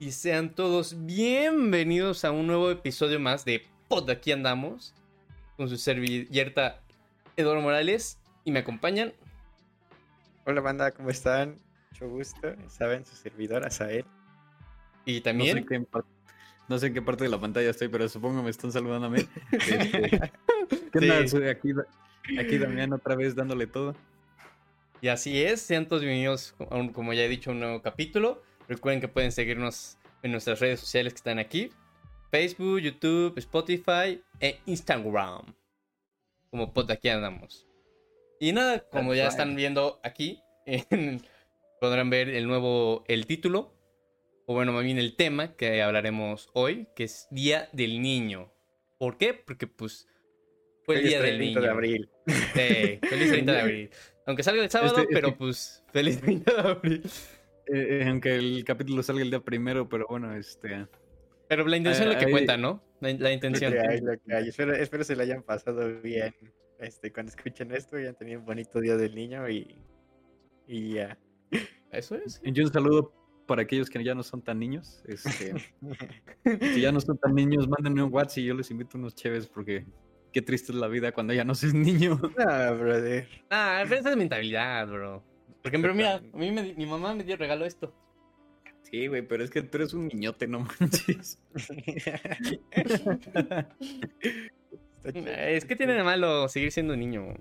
y sean todos bienvenidos a un nuevo episodio más de Pod Aquí Andamos con su servilleta Eduardo Morales y me acompañan. Hola banda, ¿cómo están? Mucho gusto, saben, su servidor Azael. Y también... No sé, en qué parte de la pantalla estoy, pero supongo me están saludando a mí. Este, ¿Qué Aquí, aquí Damián otra vez dándole todo. Y así es, sean todos bienvenidos, como ya he dicho, a un nuevo capítulo. Recuerden que pueden seguirnos en nuestras redes sociales que están aquí. Facebook, YouTube, Spotify e Instagram. Como pod aquí andamos. Y nada, como ya están viendo aquí, podrán ver el nuevo, el título, o bueno, más bien el tema que hablaremos hoy, que es Día del Niño. ¿Por qué? Porque pues fue el Día del Niño. de abril. Sí, feliz 30 de abril. Aunque salga el sábado, este, pero pues feliz 30 de abril. Eh, aunque el capítulo salga el día primero, pero bueno, este. Pero la intención es lo que cuenta, ¿no? La, intención. Espero, espero, se le hayan pasado bien. Este, cuando escuchen esto, ya han tenido un bonito día del niño y, y ya. Eso es. Y un saludo para aquellos que ya no son tan niños. Este, si ya no son tan niños, mándenme un WhatsApp y yo les invito unos chéves porque qué triste es la vida cuando ya no seas niño. Ah, brother. Ah, esa es mentalidad, bro. Por ejemplo, mira, a mí mi mamá me dio regalo esto. Sí, güey, pero es que tú eres un niñote, no manches. es que tiene de malo seguir siendo un niño.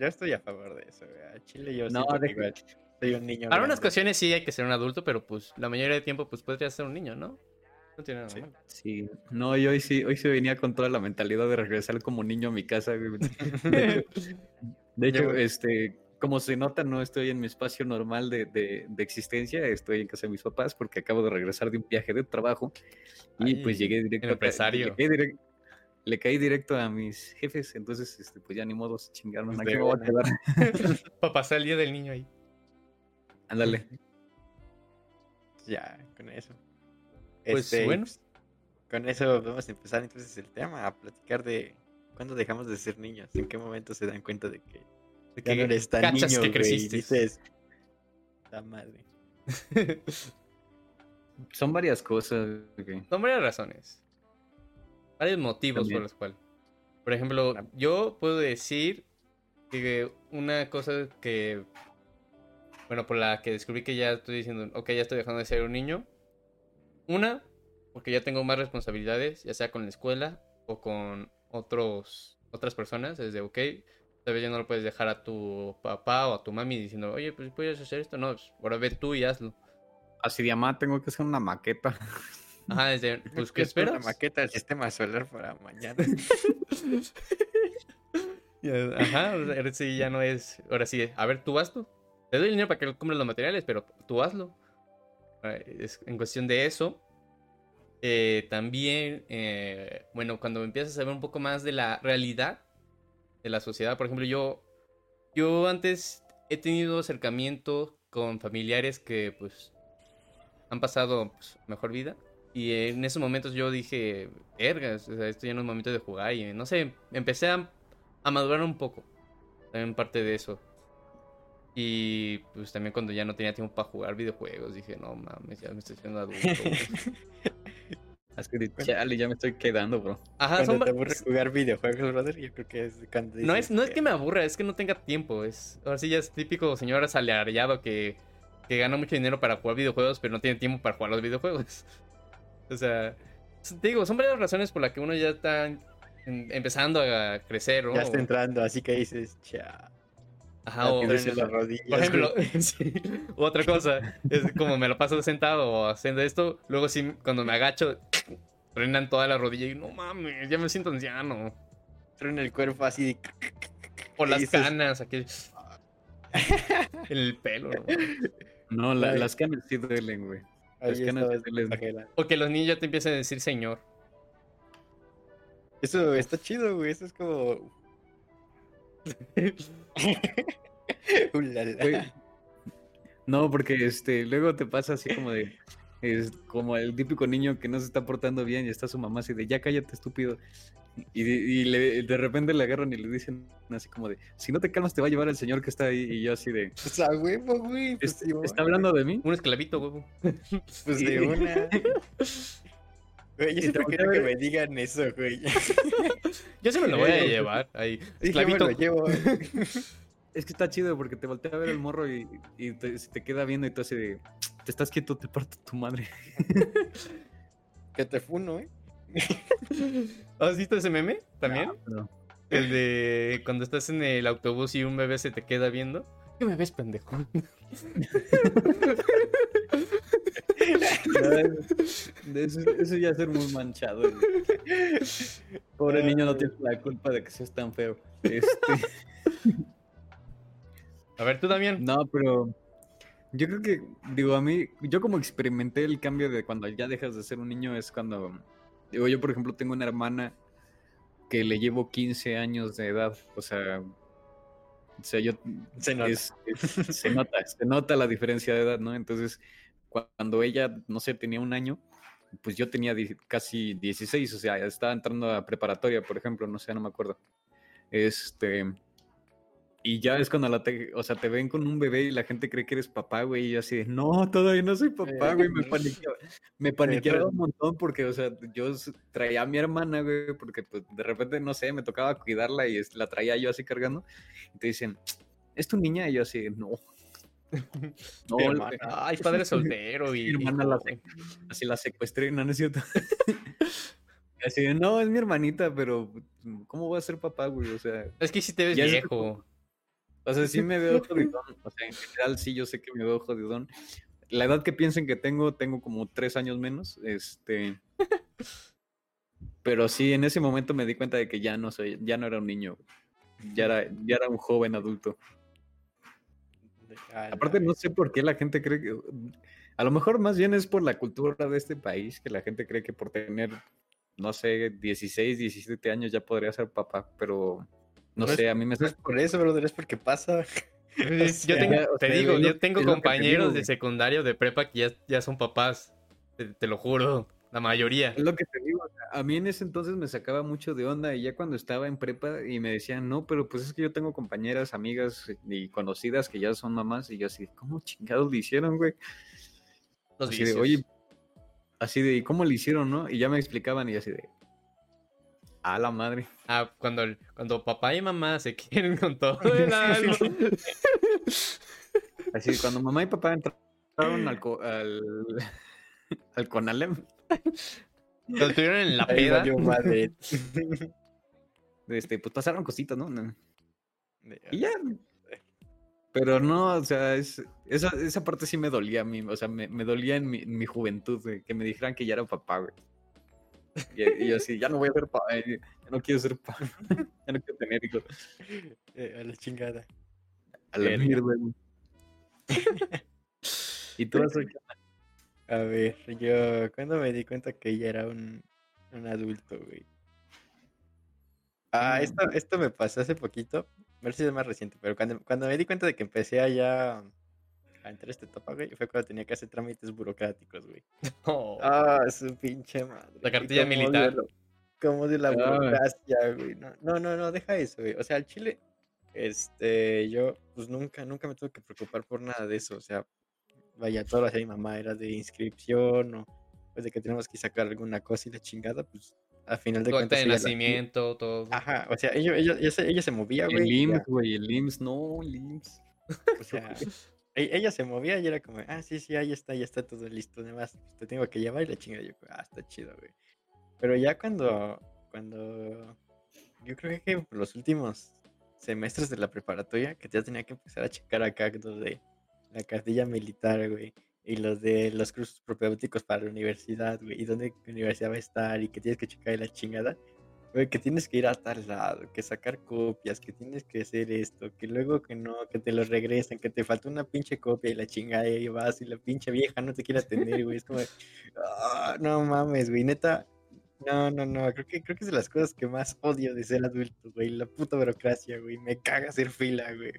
Yo estoy a favor de eso, güey. A Chile yo no, de... soy un niño. Para unas ocasiones sí hay que ser un adulto, pero pues la mayoría del tiempo pues podrías ser un niño, ¿no? No tiene nada sí. malo. Sí, no, yo hoy sí, hoy sí venía con toda la mentalidad de regresar como niño a mi casa, güey. De hecho, este, como se nota, no estoy en mi espacio normal de, existencia, estoy en casa de mis papás porque acabo de regresar de un viaje de trabajo y pues llegué directo empresario. le caí directo a mis jefes, entonces este, pues ya ni modo chingarnos, pues me voy a quedar. Para pasar el día del niño ahí. Ándale. Ya, con eso. Pues este, bueno. Con eso vamos a empezar entonces el tema, a platicar de cuándo dejamos de ser niños, en qué momento se dan cuenta de que que no eres tan niño, que creciste. dices, la madre. Son varias cosas. Son varias razones. Varios motivos por los cuales. Por ejemplo, yo puedo decir que una cosa que. Bueno, por la que descubrí que ya estoy diciendo, ok, ya estoy dejando de ser un niño. Una, porque ya tengo más responsabilidades, ya sea con la escuela o con otros, otras personas. Desde, ok, Tal ya no lo puedes dejar a tu papá o a tu mami diciendo, oye, pues puedes hacer esto. No, pues, ahora ve tú y hazlo. Así de amá, tengo que hacer una maqueta. Ajá, desde, pues, ¿qué esperas? Una maqueta del sistema solar para mañana. Ajá, ahora sí ya no es. Ahora sí, a ver, tú hazlo. Te doy el dinero para que compres los materiales, pero tú hazlo. Es en cuestión de eso. Eh, también, eh, bueno, cuando empiezas a saber un poco más de la realidad de la sociedad. Por ejemplo, yo, yo antes he tenido acercamiento con familiares que pues han pasado pues, mejor vida. Y en esos momentos yo dije, vergas, esto ya no es momento de jugar. Y no sé, empecé a, a madurar un poco. También parte de eso. Y pues también cuando ya no tenía tiempo para jugar videojuegos, dije, no mames, ya me estoy haciendo adulto. Así de chale, ya me estoy quedando, bro. Ajá, cuando te aburre jugar videojuegos, brother, yo creo que es cuando No es, no es que me aburra, es que no tenga tiempo. Es, ahora sí ya es típico señor asalariado que, que gana mucho dinero para jugar videojuegos, pero no tiene tiempo para jugar los videojuegos. O sea, te digo, son varias razones por las que uno ya está empezando a crecer, ¿no? Ya está entrando, así que dices, cha. Ajá, o, por ejemplo, otra cosa, es como me lo paso sentado o haciendo esto, luego sí, cuando me agacho, frenan toda la rodilla y no mames, ya me siento anciano. Truena el cuerpo así de... O las canas, aquí. en el pelo, ¿no? las canas sí duelen, güey. Las canas duelen. O que los niños ya te empiecen a decir señor. Eso está chido, güey. Eso es como no, porque este, luego te pasa así como de. Es como el típico niño que no se está portando bien y está su mamá así de ya cállate, estúpido. Y, de- y le- de repente le agarran y le dicen así como de, si no te calmas te va a llevar el señor que está ahí. Y yo así de, Pues a huevo, güey. Pues, "¿Est- sí, ¿está güey. hablando de mí? Un esclavito, huevo. Pues de una. Güey, yo siempre te quiero que me digan eso, güey. Yo se me lo voy a llevar. Ahí. Sí, yo me Esclavito. lo llevo. Es que está chido porque te voltea a ver el morro y, y te, se te queda viendo y tú así de, te estás quieto, te parto tu madre. Que te funo, ¿eh? ¿Has visto ese meme también? No. El de cuando estás en el autobús y un bebé se te queda viendo. ¿Qué me ves, pendejo? De eso, eso ya es ser muy manchado. güey. Pobre niño no tiene la culpa de que seas tan feo. Este, A ver, tú también. no, pero yo creo que, digo, a mí, yo como experimenté el cambio de cuando ya dejas de ser un niño es cuando, digo, yo por ejemplo tengo una hermana que le llevo 15 años de edad, o sea, o sea, yo Se nota. es- es- se nota, se nota la diferencia de edad, ¿no? Entonces, cuando ella, no sé, tenía un año, pues yo tenía casi 16, o sea, estaba entrando a preparatoria, por ejemplo, no sé, no me acuerdo. Este, y ya es cuando la te, o sea, te ven con un bebé y la gente cree que eres papá, güey, y yo así de, no, todavía no soy papá, güey, me paniqueaba, me paniqueaba un montón porque, o sea, yo traía a mi hermana, güey, porque pues de repente, no sé, me tocaba cuidarla y la traía yo así cargando, y te dicen, ¿es tu niña? Y yo así, no. No, hermana. Ay, padre soltero y. Mi hermana la así la secuestré, no, no es cierto. Y así no, es mi hermanita, pero ¿cómo voy a ser papá, güey? O sea, Es que si te ves es- viejo. o sea, sí me veo jodidón. O sea, en general sí, yo sé que me veo jodidón. La edad que piensen que tengo, tengo como tres años menos. Este. Pero sí, en ese momento me di cuenta de que ya no soy, ya no era un niño. Ya era, ya era un joven adulto. Aparte, no sé por qué la gente cree que. A lo mejor más bien es por la cultura de este país, que la gente cree que por tener, no sé, 16, 17 años ya podría ser papá, pero no, No es- sé, a mí me No es por eso, brother, es porque pasa. Pues, yo tengo, o te sea, digo, yo tengo te compañeros digo, de secundario, de prepa, que ya, ya son papás. Te, te lo juro. La mayoría. Es lo que te digo, a mí en ese entonces me sacaba mucho de onda y ya cuando estaba en prepa y me decían, no, pero pues es que yo tengo compañeras, amigas y conocidas que ya son mamás y yo así, ¿cómo chingados le hicieron, güey? Los Así de, oye, así de, ¿y cómo le hicieron, no? Y ya me explicaban y así de, a la madre. Ah, cuando, el- cuando papá y mamá se quieren con todo el alma. Así cuando mamá y papá entraron al, al, al Conalem, Lo tuvieron en la Ahí peda. este, pues pasaron cositas, ¿no? Y ya. Pero no, o sea, es, esa, esa parte sí me dolía a mí, o sea, me, me dolía en mi, en mi juventud, güey, que me dijeran que ya era papá, güey. Y, y yo así, ya no voy a ser papá, eh, ya no quiero ser papá, ya no quiero tener hijos. eh, a la chingada. A la mierda, güey. Y tú has A ver, yo cuando me di cuenta que ella era un, un adulto, güey. Ah, Mm. esto, esto me pasó hace poquito. A ver si es más reciente, pero cuando, cuando me di cuenta de que empecé a ya a entrar a esta etapa, güey, fue cuando tenía que hacer trámites burocráticos, güey. Oh. Ah, su pinche madre. La cartilla militar. Cómo de la Ah. burocracia, güey. No, no, no, no, deja eso, güey. O sea, al Chile, este, yo, pues nunca, nunca me tuve que preocupar por nada de eso. O sea, vaya, todo lo hacía mi mamá, era de inscripción o pues de que tenemos que sacar alguna cosa y la chingada, pues al final de cuentas. de nacimiento, todo. Ajá, o sea, ella, ella, ella, se, ella se movía, El güey. ya. IMSS, güey, el IMSS, no, el IMSS. O sea, e- ella se movía y era como, ah, sí, sí, ahí está, ya está todo listo. Además, te tengo que llevar y la chingada. Yo, ah, está chido, güey. Pero ya cuando, cuando, yo creo que por los últimos semestres de la preparatoria, que ya tenía que empezar a checar acá de la cartilla militar, güey. Y los de los cursos propedéuticos para la universidad, güey. Y dónde universidad va a estar y que tienes que checar la chingada. Güey, que tienes que ir a tal lado, que sacar copias, que tienes que hacer esto, que luego que no, que te lo regresan, que te falta una pinche copia y la chingada y vas y la pinche vieja no te quiere atender, güey. Es como, "Ah, no mames, güey, neta. No, no, no, creo que, creo que es de las cosas que más odio de ser adulto, güey. La puta burocracia, güey. Me caga hacer fila, güey.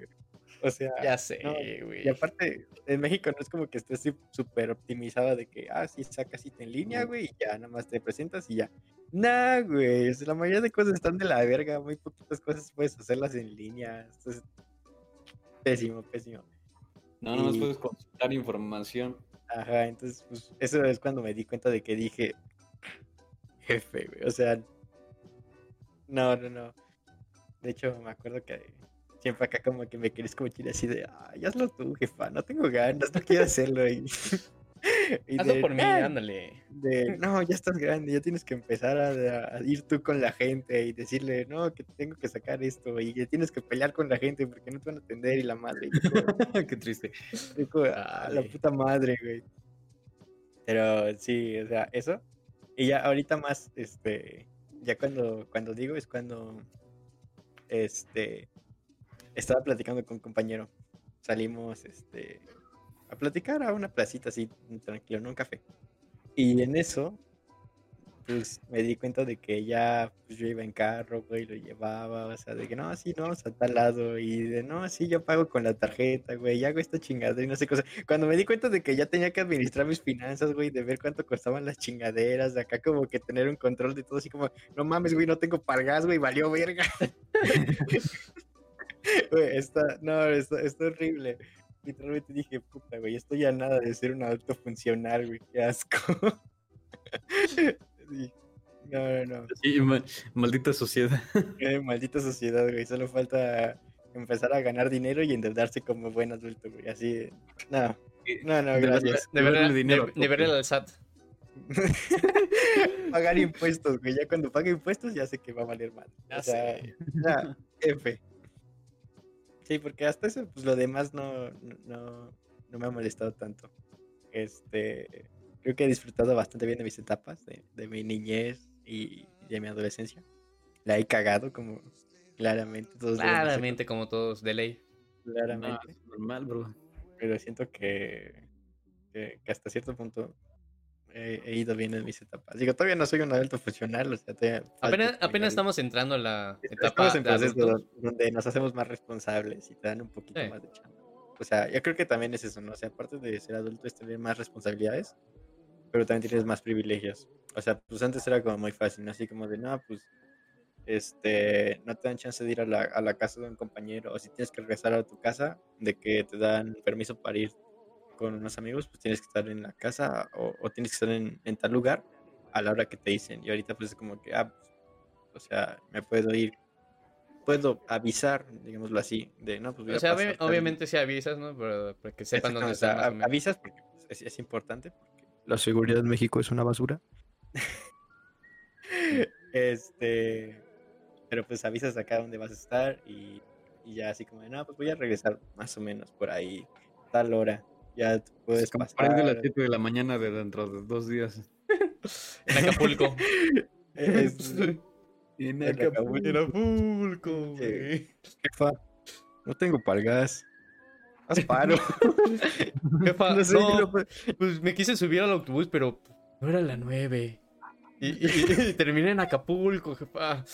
O sea, Ya sé, no, güey. y aparte, en México no es como que estés súper optimizada de que, ah, sí, sacas cita en línea, güey, y ya, nada más te presentas y ya. Nah, güey. la mayoría de cosas están de la verga. Muy poquitas cosas puedes hacerlas en línea. Esto es pésimo, pésimo. No, no puedes consultar información. Ajá, entonces, pues, eso es cuando me di cuenta de que dije, jefe, güey. O sea, no, no, no. De hecho, me acuerdo que siempre acá como que me quieres como así de, ay, hazlo tú, jefa, no tengo ganas, no quiero hacerlo. Y, Hazlo por mí, ándale. De, no, ya estás grande, ya tienes que empezar a, ir tú con la gente y decirle, no, que tengo que sacar esto y que tienes que pelear con la gente porque no te van a atender y la madre. Qué triste. Ah, la puta madre, güey. Pero sí, o sea, eso. Y ya ahorita más, este, ya cuando, cuando digo es cuando, este, estaba platicando con un compañero. Salimos, este, a platicar a una placita así, tranquilo, no un café. Y en eso, pues me di cuenta de que ya pues, yo iba en carro, güey, lo llevaba, o sea, de que no, así no, a tal lado, y de no, así yo pago con la tarjeta, güey, ya hago esta chingada y no sé cosa. Cuando me di cuenta de que ya tenía que administrar mis finanzas, güey, de ver cuánto costaban las chingaderas, de acá como que tener un control de todo, así como, no mames, güey, no tengo para gas, güey, valió verga. Güey, está, no, está, está horrible literalmente dije, puta, güey, estoy a nada de ser un adulto funcional, güey, qué asco. No, no, no. maldita sociedad. Eh, maldita sociedad, güey, solo falta empezar a ganar dinero y endeudarse como buen adulto, güey, así, no. No, no, gracias. De, ver, dinero, de, ver el SAT. Pagar impuestos, güey. Ya cuando pague impuestos ya sé que va a valer mal. o sea, ya, F. Sí, porque hasta eso, pues lo demás no, no, no me ha molestado tanto. Este, creo que he disfrutado bastante bien de mis etapas, de, mi niñez y de mi adolescencia. La he cagado como claramente todos. Claramente como todos, de ley. Claramente. normal, bro. Pero siento que, que, que hasta cierto punto he, ido bien en mis etapas. Digo, todavía no soy un adulto funcional, o sea, apenas, apenas estamos entrando en la etapa en proceso donde nos hacemos más responsables y te dan un poquito más de chamba. O sea, yo creo que también es eso, ¿no? O sea, aparte de ser adulto es tener más responsabilidades, pero también tienes más privilegios. O sea, pues antes era como muy fácil, ¿no? Así como de, no, pues, este, no te dan chance de ir a la, a la casa de un compañero, o si tienes que regresar a tu casa, de que te dan permiso para ir con unos amigos, pues tienes que estar en la casa o, tienes que estar en, tal lugar a la hora que te dicen. Y ahorita pues es como que, ah, pues, o sea, me puedo ir, puedo avisar, digámoslo así, de, no, pues O sea, obviamente si avisas, ¿no? Para, que sepan dónde estás. avisas porque pues, es, importante, porque la seguridad en México es una basura. este, pero pues avisas acá dónde vas a estar y, y ya así como, no, pues voy a regresar más o menos por ahí, tal hora ya puedes pasar. de las 7 de la mañana de dentro de dos días. en Acapulco. en Acapulco. En Acapulco, Jefa, no tengo palgas. Haz paro. Jefa, no, sé, no pues me quise subir al autobús, pero no era la 9. Y, terminé en Acapulco, jefa.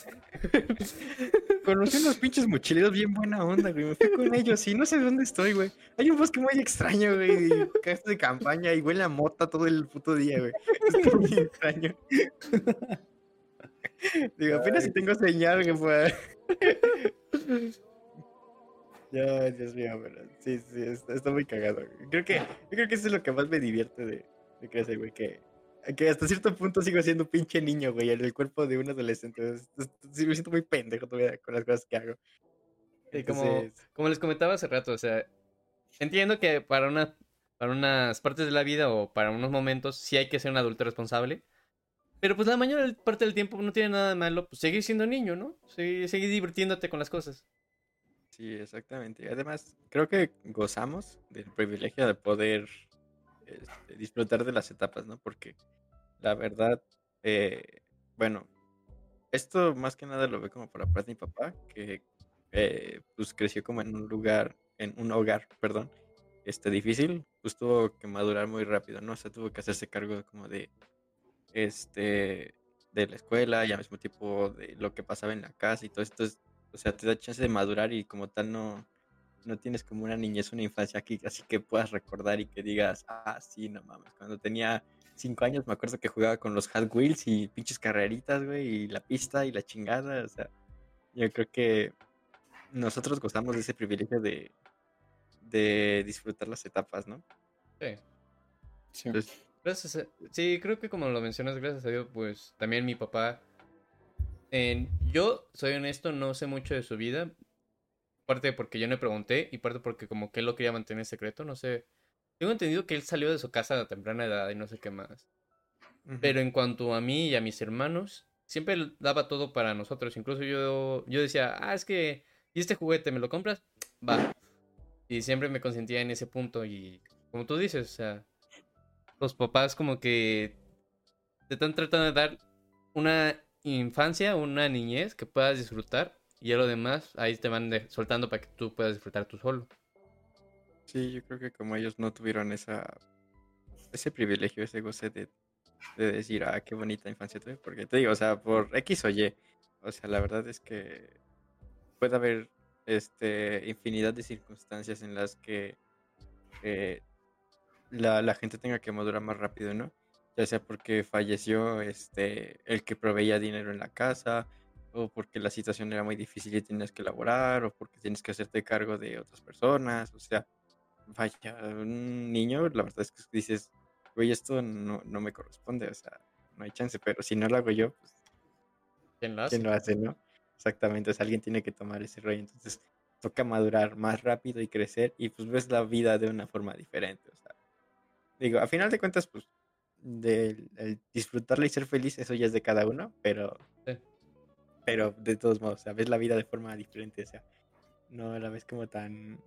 Conocí unos pinches mochileros bien buena onda, güey. Me fui con ellos y no sé dónde estoy, güey. Hay un bosque muy extraño, güey. Casas de campaña y huele a mota todo el puto día, güey. Está muy extraño. Digo, apenas si tengo señal, que fue. Ya, Dios mío, pero sí, sí, está, muy cagado. Creo que, yo creo que eso es lo que más me divierte de, de crecer, güey, que que hasta cierto punto sigo siendo pinche niño, güey, en el cuerpo de un adolescente. Sí, me siento muy pendejo todavía con las cosas que hago. como, como les comentaba hace rato, o sea, entiendo que para, una, para unas partes de la vida o para unos momentos sí hay que ser un adulto responsable. Pero pues la mayor parte del tiempo no tiene nada de malo, pues seguir siendo niño, ¿no? Seguir, seguir divirtiéndote con las cosas. Sí, exactamente. Además, creo que gozamos del privilegio de poder este, disfrutar de las etapas, ¿no? Porque la verdad, eh, bueno, esto más que nada lo ve como por la parte de mi papá, que eh, pues creció como en un lugar, en un hogar, perdón, este difícil, pues tuvo que madurar muy rápido, ¿no? O sea, tuvo que hacerse cargo como de, este, de la escuela y al mismo tiempo de lo que pasaba en la casa y todo esto, o sea, te da chance de madurar y como tal no, no tienes como una niñez, una infancia aquí, así que puedas recordar y que digas, ah, sí, no mames, cuando tenía cinco años me acuerdo que jugaba con los Hot Wheels y pinches carreritas, güey, y la pista y la chingada. O sea, yo creo que nosotros gozamos de ese privilegio de, de disfrutar las etapas, ¿no? Sí. Sí. Entonces, Gracias a- sí, creo que como lo mencionas, gracias a Dios, pues también mi papá. en- yo, soy honesto, no sé mucho de su vida. Parte porque yo no le pregunté y parte porque como que él lo quería mantener secreto, no sé. Tengo entendido que él salió de su casa a temprana edad y no sé qué más. Pero en cuanto a mí y a mis hermanos, siempre daba todo para nosotros. Incluso yo, yo decía, ah, es que, ¿y este juguete me lo compras? Va. Y siempre me consentía en ese punto. Y como tú dices, o sea, los papás como que te están tratando de dar una infancia, una niñez que puedas disfrutar. Y ya lo demás, ahí te van soltando para que tú puedas disfrutar tú solo. Sí, yo creo que como ellos no tuvieron esa ese privilegio, ese goce de, de decir, ah, qué bonita infancia tuve, porque te digo, o sea, por X o Y, o sea, la verdad es que puede haber este infinidad de circunstancias en las que la, la gente tenga que madurar más rápido, ¿no? Ya sea porque falleció este el que proveía dinero en la casa, o porque la situación era muy difícil y tienes que elaborar, o porque tienes que hacerte cargo de otras personas, o sea, vaya, un niño, la verdad es que dices, güey, esto no, no me corresponde, o sea, no hay chance, pero si no lo hago yo, pues, ¿Quién lo hace? ¿quién lo hace, no? Exactamente, o sea, alguien tiene que tomar ese rollo, entonces toca madurar más rápido y crecer, y pues ves la vida de una forma diferente, o sea, digo, a final de cuentas, pues, del el disfrutarla y ser feliz, eso ya es de cada uno, pero, Sí. Pero de todos modos, o sea, ves la vida de forma diferente, o sea, no la ves como tan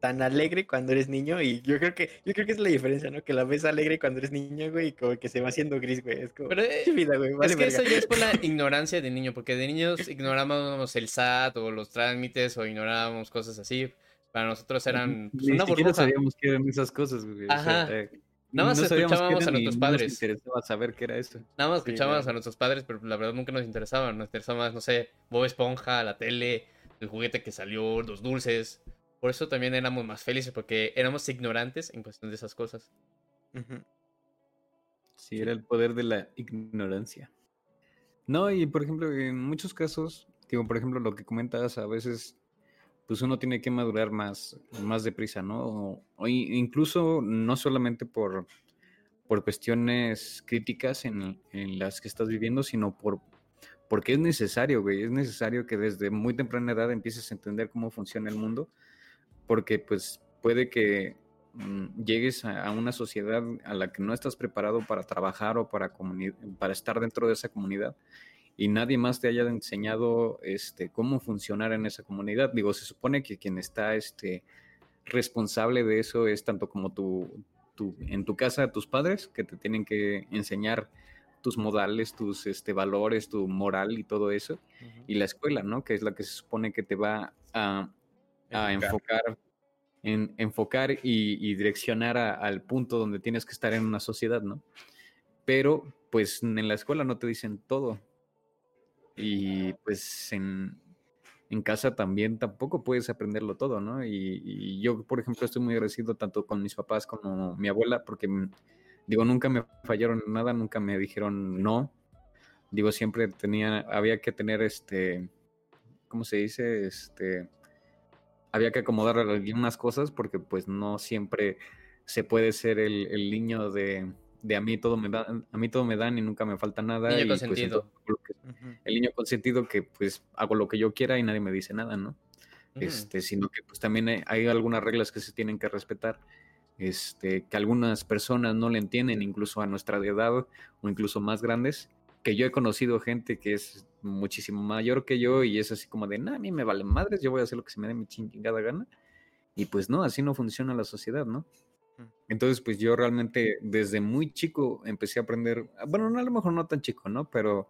tan alegre cuando eres niño y yo creo que yo creo que es la diferencia, ¿no? Que la ves alegre cuando eres niño, güey, y como que se va haciendo gris, güey. Es como Pero, eh, "Pinche vida, güey, vale es que verga". eso ya es por la ignorancia de niño, porque de niños ignorábamos el SAT o los trámites o ignorábamos cosas así. Para nosotros eran pues, Ni una siquiera burbuja. sabíamos qué eran esas cosas, güey. o sea, Ajá. eh, Nada más no escuchábamos a nuestros nos padres. interesaba saber qué era eso. Nada más Sí, escuchábamos a nuestros padres, pero la verdad nunca nos interesaban. Nos interesaba más, no sé, Bob Esponja, la tele, el juguete que salió, los dulces. Por eso también éramos más felices, porque éramos ignorantes en cuestión de esas cosas. Sí, era el poder de la ignorancia. No, y por ejemplo, en muchos casos, digo, por ejemplo, lo que comentas, a veces, pues uno tiene que madurar más, más deprisa, ¿no? O, incluso no solamente por, por cuestiones críticas en, en las que estás viviendo, sino por porque es necesario, güey, es necesario que desde muy temprana edad empieces a entender cómo funciona el mundo, porque pues puede que mm, llegues a, una sociedad a la que no estás preparado para trabajar o para estar dentro de esa comunidad y nadie más te haya enseñado este, cómo funcionar en esa comunidad. Digo, se supone que quien está este, responsable de eso es tanto como tu, tu, en tu casa tus padres, que te tienen que enseñar tus modales, tus este, valores, tu moral y todo eso, y la escuela, ¿no? Que es la que se supone que te va a, a enfocar, en, enfocar y, y direccionar a- al punto donde tienes que estar en una sociedad, ¿no? Pero, pues, en la escuela no te dicen todo. Y, pues, en, en casa también tampoco puedes aprenderlo todo, ¿no? Y, y yo, por ejemplo, estoy muy agradecido tanto con mis papás como mi abuela, porque, mm, digo, nunca me fallaron en nada, nunca me dijeron no. Digo, siempre tenía, había que tener este, ¿cómo se dice? Este, había que acomodar algunas cosas porque pues no siempre se puede ser el, el niño de, de a mí todo me dan, a mí todo me dan y nunca me falta nada. Niño y, pues, entonces, el niño consentido que pues hago lo que yo quiera y nadie me dice nada, ¿no? Ujú. este, sino que pues también hay, hay algunas reglas que se tienen que respetar, este, que algunas personas no le entienden, incluso a nuestra edad o incluso más grandes, que yo he conocido gente que es muchísimo mayor que yo y es así como de, nah, a mí me valen madres, yo voy a hacer lo que se me dé mi chingada gana. Y pues no, así no funciona la sociedad, ¿no? Entonces, pues yo realmente desde muy chico empecé a aprender, bueno, no, a lo mejor no tan chico, ¿no? Pero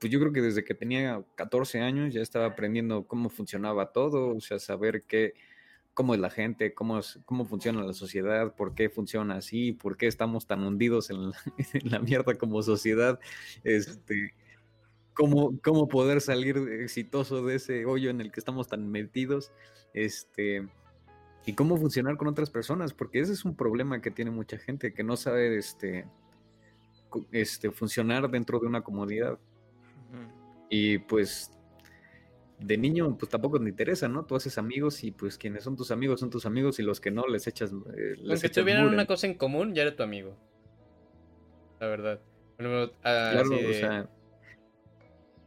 pues yo creo que desde que tenía 14 años ya estaba aprendiendo cómo funcionaba todo, o sea, saber qué, cómo es la gente, cómo, es- cómo funciona la sociedad, por qué funciona así, por qué estamos tan hundidos en la, en la mierda como sociedad, este, cómo, cómo poder salir exitoso de ese hoyo en el que estamos tan metidos, este, y cómo funcionar con otras personas, porque ese es un problema que tiene mucha gente, que no sabe, este, este, funcionar dentro de una comodidad. Y pues de niño, pues tampoco te interesa, ¿no? Tú haces amigos y pues quienes son tus amigos son tus amigos y los que no les echas. Eh, les Aunque tuvieran una cosa en común, ya era tu amigo. La verdad. Ah, claro, o sea.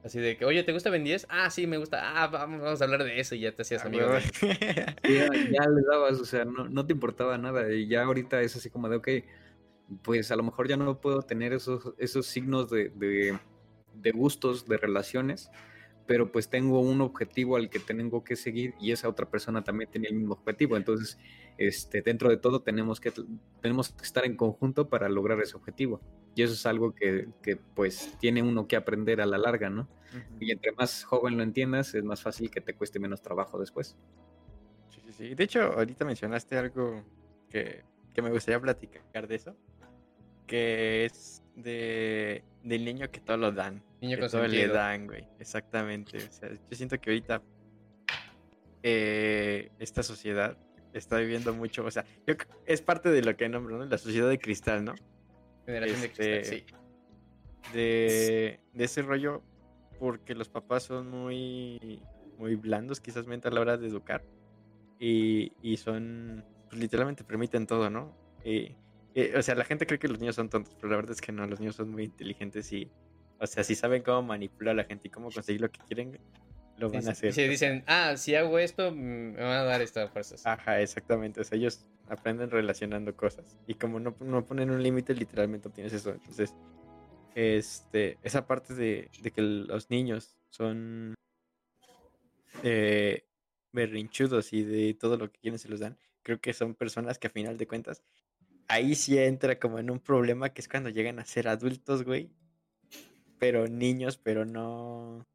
Así de que, oye, ¿te gusta Ben 10? Ah, sí, me gusta. Ah, vamos, a hablar de eso y ya te hacías ah, amigo. ya, le dabas, o sea, no, no, te importaba nada. Y ya ahorita es así como de, ok, pues a lo mejor ya no puedo tener esos, esos signos de, de gustos, de relaciones, pero pues tengo un objetivo al que tengo que seguir y esa otra persona también tiene el mismo objetivo. Entonces, este, dentro de todo tenemos que, tenemos que estar en conjunto para lograr ese objetivo. Y eso es algo que, que pues tiene uno que aprender a la larga, ¿no? Y entre más joven lo entiendas, es más fácil que te cueste menos trabajo después. Sí, sí, sí. De hecho, ahorita mencionaste algo que, que me gustaría platicar de eso, que es de, del niño que todo lo dan. Niño que todo le dan, güey. Exactamente. O sea, yo siento que ahorita eh, esta sociedad está viviendo mucho, o sea, es parte de lo que nombro, ¿no? La sociedad de cristal, ¿no? Generación de cristal, este, sí. De, de ese rollo, porque los papás son muy, muy blandos, quizás mente a la hora de educar. Y, y son, pues, literalmente permiten todo, ¿no? Y, o sea, la gente cree que los niños son tontos, pero la verdad es que no, los niños son muy inteligentes y, o sea, si saben cómo manipular a la gente y cómo conseguir lo que quieren, lo van a hacer. Si dicen, ah, si hago esto, mm, me van a dar estas fuerzas. Ajá, exactamente. O sea, ellos aprenden relacionando cosas. Y como no, no ponen un límite, literalmente obtienes eso. Entonces, este, esa parte de, de que los niños son eh, berrinchudos y de todo lo que quieren se los dan, creo que son personas que a final de cuentas ahí sí entra como en un problema que es cuando llegan a ser adultos, güey. Pero niños, pero no,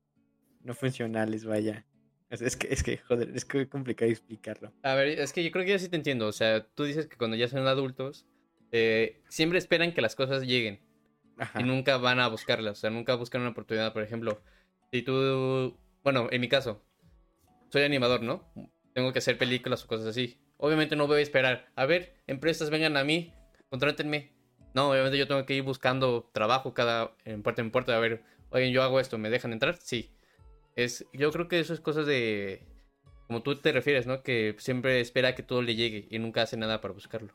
no funcionales, vaya. Es, que, es que, joder, es que complicado explicarlo. A ver, es que yo creo que ya sí te entiendo. O sea, tú dices que cuando ya son adultos, eh, siempre esperan que las cosas lleguen. Y nunca van a buscarlas. O sea, nunca buscan una oportunidad. Por ejemplo, si tú. Bueno, en mi caso, soy animador, ¿no? Tengo que hacer películas o cosas así. Obviamente no voy a esperar. A ver, empresas vengan a mí, contrátenme. No, obviamente yo tengo que ir buscando trabajo cada en puerta en puerta. A ver, oye, yo hago esto, ¿me dejan entrar? Sí. Es, yo creo que eso es cosas de. Como tú te refieres, ¿no? Que siempre espera que todo le llegue y nunca hace nada para buscarlo.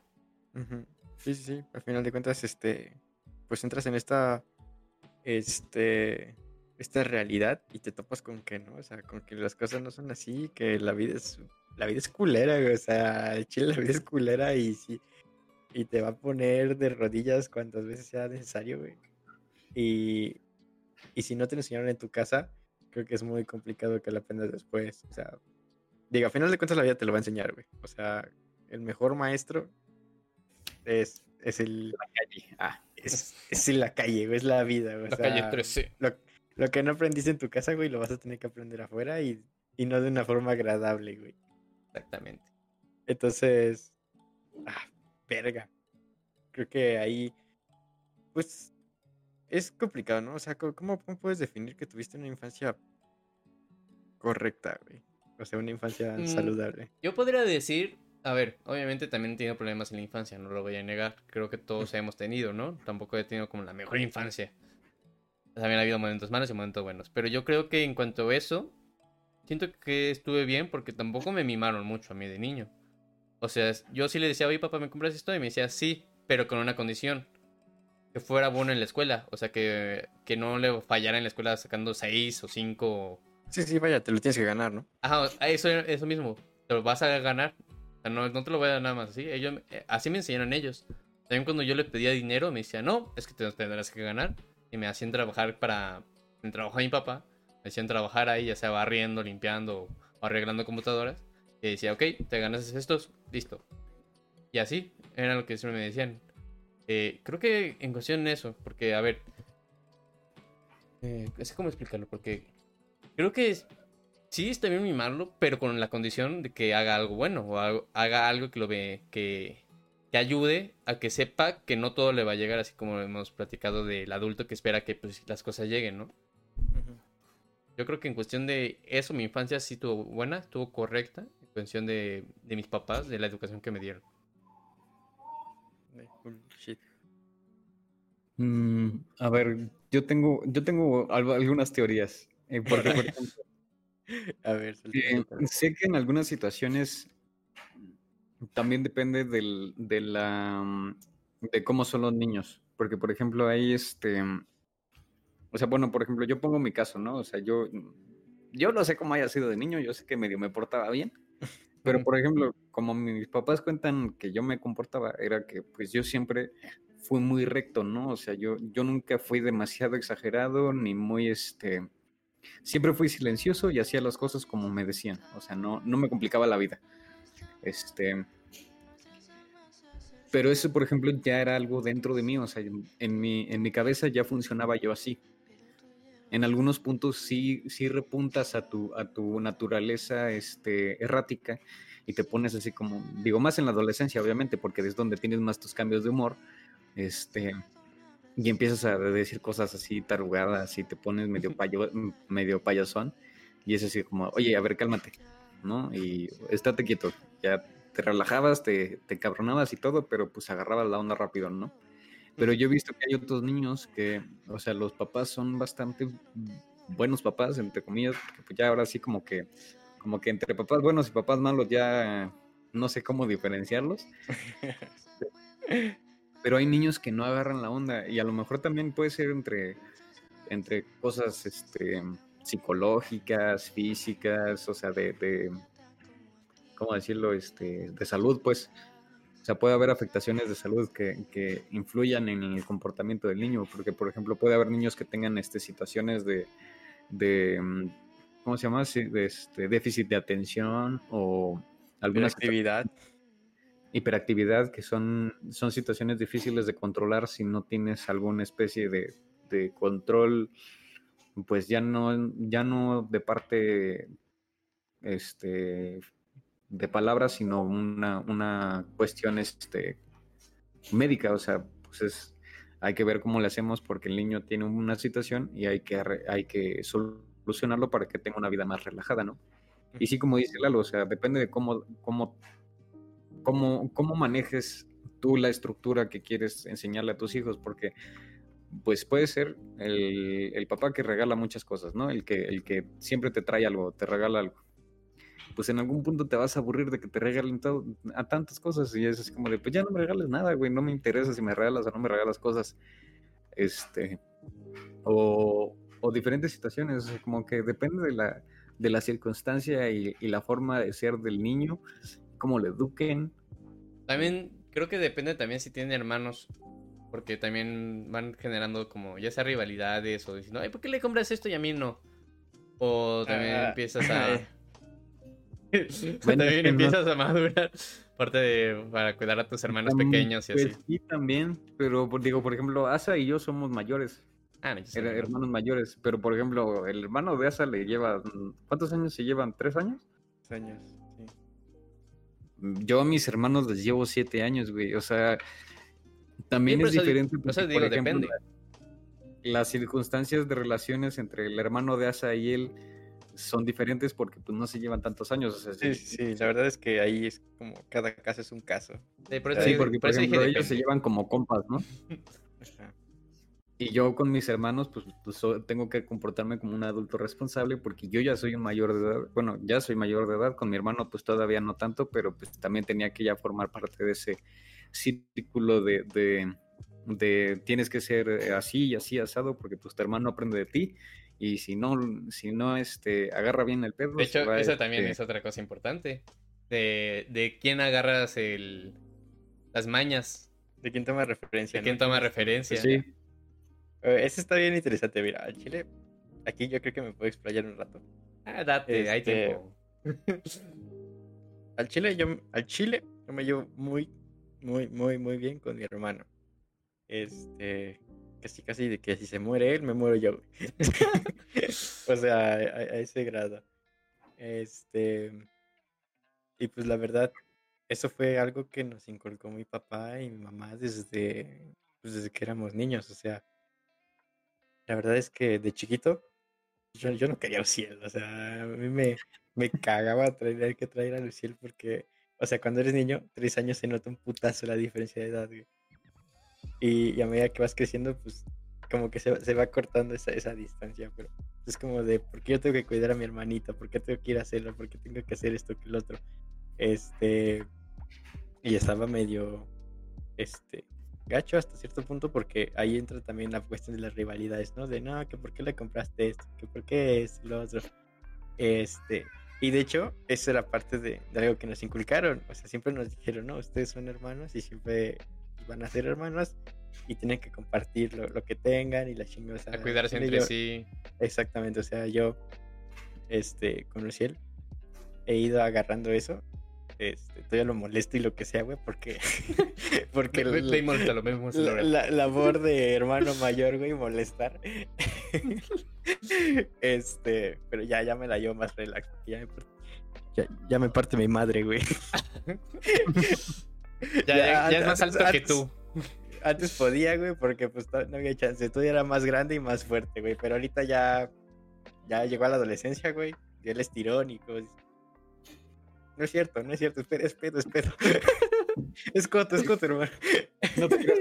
Sí, sí, sí. Al final de cuentas, este. Pues entras en esta. Este. Esta realidad y te topas con que, ¿no? O sea, con que las cosas no son así, que la vida es la vida es culera. O sea, el chile la vida es culera y sí. Y te va a poner de rodillas cuantas veces sea necesario, güey. Y, y si no te enseñaron en tu casa, creo que es muy complicado que lo aprendas después. O sea, diga, a final de cuentas la vida te lo va a enseñar, güey. O sea, el mejor maestro es, es el... La calle. Ah. Es, es en la calle, güey. Es la vida, güey. La calle 13. Lo, lo que no aprendiste en tu casa, güey, lo vas a tener que aprender afuera y, y no de una forma agradable, güey. Exactamente. Entonces, ah, verga. Creo que ahí, pues, es complicado, ¿no? O sea, ¿cómo, puedes definir que tuviste una infancia correcta, güey? O sea, una infancia mm, saludable. Yo podría decir, a ver, obviamente también he tenido problemas en la infancia, no lo voy a negar. Creo que todos hemos tenido, ¿no? Tampoco he tenido como la mejor infancia. También ha habido momentos malos y momentos buenos. Pero yo creo que en cuanto a eso, siento que estuve bien porque tampoco me mimaron mucho a mí de niño. O sea, yo sí le decía, oye papá, ¿me compras esto? Y me decía, sí, pero con una condición. Que fuera bueno en la escuela. O sea, que, que no le fallara en la escuela sacando seis o cinco. Sí, sí, vaya, te lo tienes que ganar, ¿no? Ajá, eso, eso mismo. Te lo vas a ganar. O sea, no, no te lo voy a dar nada más así. Ellos, eh, así me enseñaron ellos. También cuando yo le pedía dinero, me decía, no, es que te tendrás que ganar. Y me hacían trabajar para el trabajo mi papá me hacían trabajar ahí, ya sea barriendo, limpiando o arreglando computadoras. Y decía, ok, te ganas estos, listo. Y así, era lo que siempre me decían. Eh, creo que en cuestión de eso, porque, a ver, eh, sé cómo explicarlo, porque creo que sí está bien mimarlo, pero con la condición de que haga algo bueno o haga algo que lo ve, que, que ayude a que sepa que no todo le va a llegar, así como hemos platicado del adulto que espera que pues, las cosas lleguen, ¿no? Yo creo que en cuestión de eso, mi infancia sí estuvo buena, estuvo correcta, en cuestión de, de mis papás, de la educación que me dieron. Mm, a ver, yo tengo, yo tengo algunas teorías. Eh, porque, por ejemplo, a ver, eh, sé que en algunas situaciones también depende del, de la mm, de cómo son los niños. Porque, por ejemplo, hay este. O sea, bueno, por ejemplo, yo pongo mi caso, ¿no? O sea, yo. Yo no sé cómo haya sido de niño, yo sé que medio me portaba bien. Pero, por ejemplo, como mis papás cuentan que yo me comportaba, era que pues yo siempre fui muy recto, ¿no? O sea, yo, yo nunca fui demasiado exagerado ni muy, este, siempre fui silencioso y hacía las cosas como me decían, o sea, no, no me complicaba la vida. Este, pero eso, por ejemplo, ya era algo dentro de mí, o sea, en mi, en mi cabeza ya funcionaba yo así. En algunos puntos sí, sí repuntas a tu, a tu naturaleza este, errática y te pones así como, digo, más en la adolescencia, obviamente, porque es donde tienes más tus cambios de humor, este, y empiezas a decir cosas así tarugadas y te pones medio, payo, medio payasón, y es así como, oye, a ver, cálmate, ¿no? Y estate quieto, ya te relajabas, te, te cabronabas y todo, pero pues agarrabas la onda rápido, ¿no? Pero yo he visto que hay otros niños que, o sea, los papás son bastante buenos papás, entre comillas, porque pues ya ahora sí como que, como que entre papás buenos y papás malos ya no sé cómo diferenciarlos. Pero hay niños que no agarran la onda y a lo mejor también puede ser entre, entre cosas este, psicológicas, físicas, o sea, de, de ¿cómo decirlo? Este, de salud, pues. O sea, puede haber afectaciones de salud que, que, influyan en el comportamiento del niño, porque, por ejemplo, puede haber niños que tengan este, situaciones de, de mm, ¿cómo se llama? De este, déficit de atención o alguna actividad. Hiperactividad, que son, son situaciones difíciles de controlar si no tienes alguna especie de, de control, pues ya no, ya no de parte este, de palabras, sino una, una cuestión este, médica. O sea, pues es, hay que ver cómo le hacemos porque el niño tiene una situación y hay que, hay que solucionarlo para que tenga una vida más relajada, ¿no? Y sí, como dice Lalo, o sea, depende de cómo, cómo, cómo, cómo manejes tú la estructura que quieres enseñarle a tus hijos, porque pues puede ser el, el, papá que regala muchas cosas, ¿no? El que, el que siempre te trae algo, te regala algo pues en algún punto te vas a aburrir de que te regalen a tantas cosas y es así como de, pues ya no me regales nada, güey, no me interesa si me regalas o no me regalas cosas. Este, o, o diferentes situaciones, como que depende de la, de la circunstancia y, y, la forma de ser del niño, cómo le eduquen. También creo que depende también si tienen hermanos, porque también van generando como ya sea rivalidades o diciendo, ay, ¿por qué le compras esto y a mí no? O también ah. empiezas a... también empiezas a madurar. Parte de para cuidar a tus hermanos pequeños y pues así. Sí, también. Pero digo, por ejemplo, Asa y yo somos mayores. Ah, no, hermanos mayores. Pero por ejemplo, el hermano de Asa le lleva. ¿Cuántos años se llevan? ¿Tres años? Tres años. Yo a mis hermanos les llevo siete años, güey. O sea, también es diferente. por ejemplo, depende. Las circunstancias de relaciones entre el hermano de Asa y él son diferentes porque pues no se llevan tantos años. sí, sí, la verdad es que ahí es como cada caso es un caso. Sí, porque por, ejemplo ellos se llevan como compas, ¿no? Y yo con mis hermanos, pues, pues, tengo que comportarme como un adulto responsable porque yo ya soy un mayor de edad. Bueno, ya soy mayor de edad. Con mi hermano, pues todavía no tanto, pero pues también tenía que ya formar parte de ese círculo de, de, de tienes que ser eh, así y así asado porque pues tu hermano aprende de ti y si no, si no este, agarra bien el pedo. De hecho, esa también este es otra cosa importante. De, de quién agarras el, las mañas. De quién toma referencia. De quién toma referencia. sí. Eh, eso está bien interesante. Mira, al Chile, aquí yo creo que me puedo explayar un rato. Ah, date, hay este, tiempo. al Chile, yo, al Chile, yo me llevo muy, muy, muy, muy bien con mi hermano. Este, casi casi de que si se muere él, me muero yo. o sea, a, ese grado. Este. Y pues la verdad, eso fue algo que nos inculcó mi papá y mi mamá desde, pues desde que éramos niños. O sea, la verdad es que de chiquito yo, yo no quería a Luciel. O sea, a mí me, me cagaba tener que traer a Luciel porque, o sea, cuando eres niño, tres años se nota un putazo la diferencia de edad, Y, y a medida que vas creciendo, pues como que se, se va cortando esa, esa distancia, pero es como de, ¿por qué yo tengo que cuidar a mi hermanita? ¿Por qué tengo que ir a hacerlo? ¿Por qué tengo que hacer esto que el otro? Este, y estaba medio, este, gacho hasta cierto punto porque ahí entra también la cuestión de las rivalidades, ¿no? De, no, que por qué le compraste esto, que por qué es lo otro. Este, y de hecho, eso era parte de, de algo que nos inculcaron, o sea, siempre nos dijeron, no, ustedes son hermanos y siempre van a ser hermanos y tienen que compartir lo, lo que tengan y la chingada. A cuidarse entre yo- sí. Exactamente, o sea, yo este, con Luciel he ido agarrando eso. Este, todavía lo molesto y lo que sea, güey, porque. porque la- la, labor de hermano mayor, güey, molestar. este, pero ya, ya me la llevo más relax. porque Ya me, par- ya, ya me parte mi madre, güey. Ya, ya- ya es más antes- alto que tú. Antes podía, güey, porque pues no había chance. Tú era más grande y más fuerte, güey. Pero ahorita ya, ya llegó a la adolescencia, güey. Y él es tirón y cosas. No es cierto, no es cierto. Espera, es pedo, es coto, es coto, hermano. No te creas.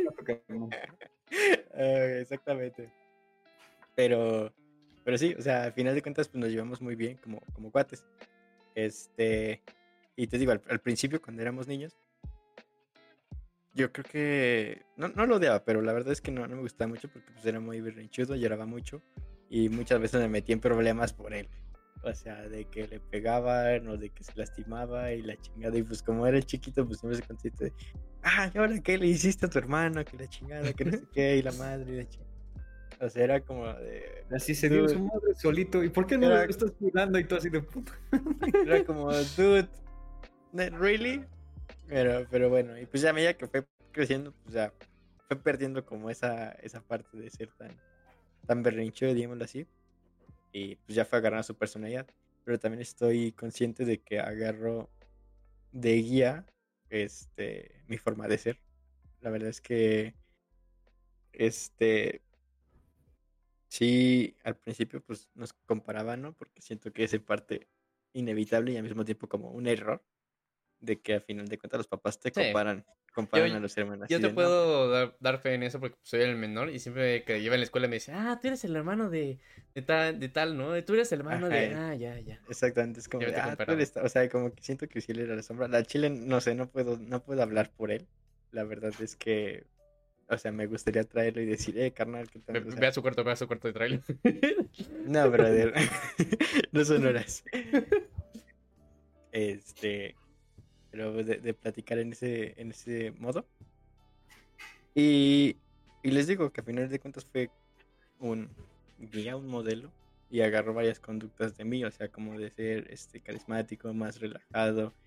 Ah, exactamente. Pero, pero sí, o sea, al final de cuentas, pues nos llevamos muy bien como, como cuates. Este, y te digo, al, al principio, cuando éramos niños, yo creo que, no, no lo odiaba, pero la verdad es que no, no me gustaba mucho porque pues era muy berrinchudo, lloraba mucho y muchas veces me metí en problemas por él. O sea, de que le pegaban o de que se lastimaba y la chingada. Y pues como era chiquito, pues siempre se consciente de, ah, ¿y ahora qué le hiciste a tu hermano? Que la chingada, que no sé qué, y la madre, y la chingada. O sea, era como de, Así se dio su madre solito. ¿Y por qué no Era- lo estás cuidando? Y tú así de puta. era como, dude, ¿ne- ¿really? Pero, pero bueno, y pues ya a medida que fue creciendo, pues ya fue perdiendo como esa, esa parte de ser tan, tan berrinchudo, digámoslo así. Y pues ya fue agarrando su personalidad. Pero también estoy consciente de que agarro de guía este, mi forma de ser. La verdad es que, este, sí, al principio pues nos comparaban, ¿no? Porque siento que es en parte inevitable y al mismo tiempo como un error de que al final de cuentas los papás te Sí. comparan, comparan Yo- a los hermanos. Yo te de, "No, puedo dar, dar fe en eso porque soy el menor y siempre que iba en la escuela me decía, ah, tú eres el hermano de, de, tal, de tal, ¿no? Tú eres el hermano de... Ah, ya, ya. Exactamente, es como, de, "Ah, tú eres ta-". o sea, como que siento que sí era la sombra. La chile, no sé, no puedo, no puedo hablar por él. La verdad es que, o sea, me gustaría traerlo y decir, eh, carnal, ¿qué tal? Ve, O sea, ve a su cuarto, ve a su cuarto de trailer. No, brother. no son horas. Este. Pero de, de platicar en ese, en ese modo. Y, y les digo que a final de cuentas fue un guía, un modelo. Y agarró varias conductas de mí. O sea, como de ser este carismático, más relajado.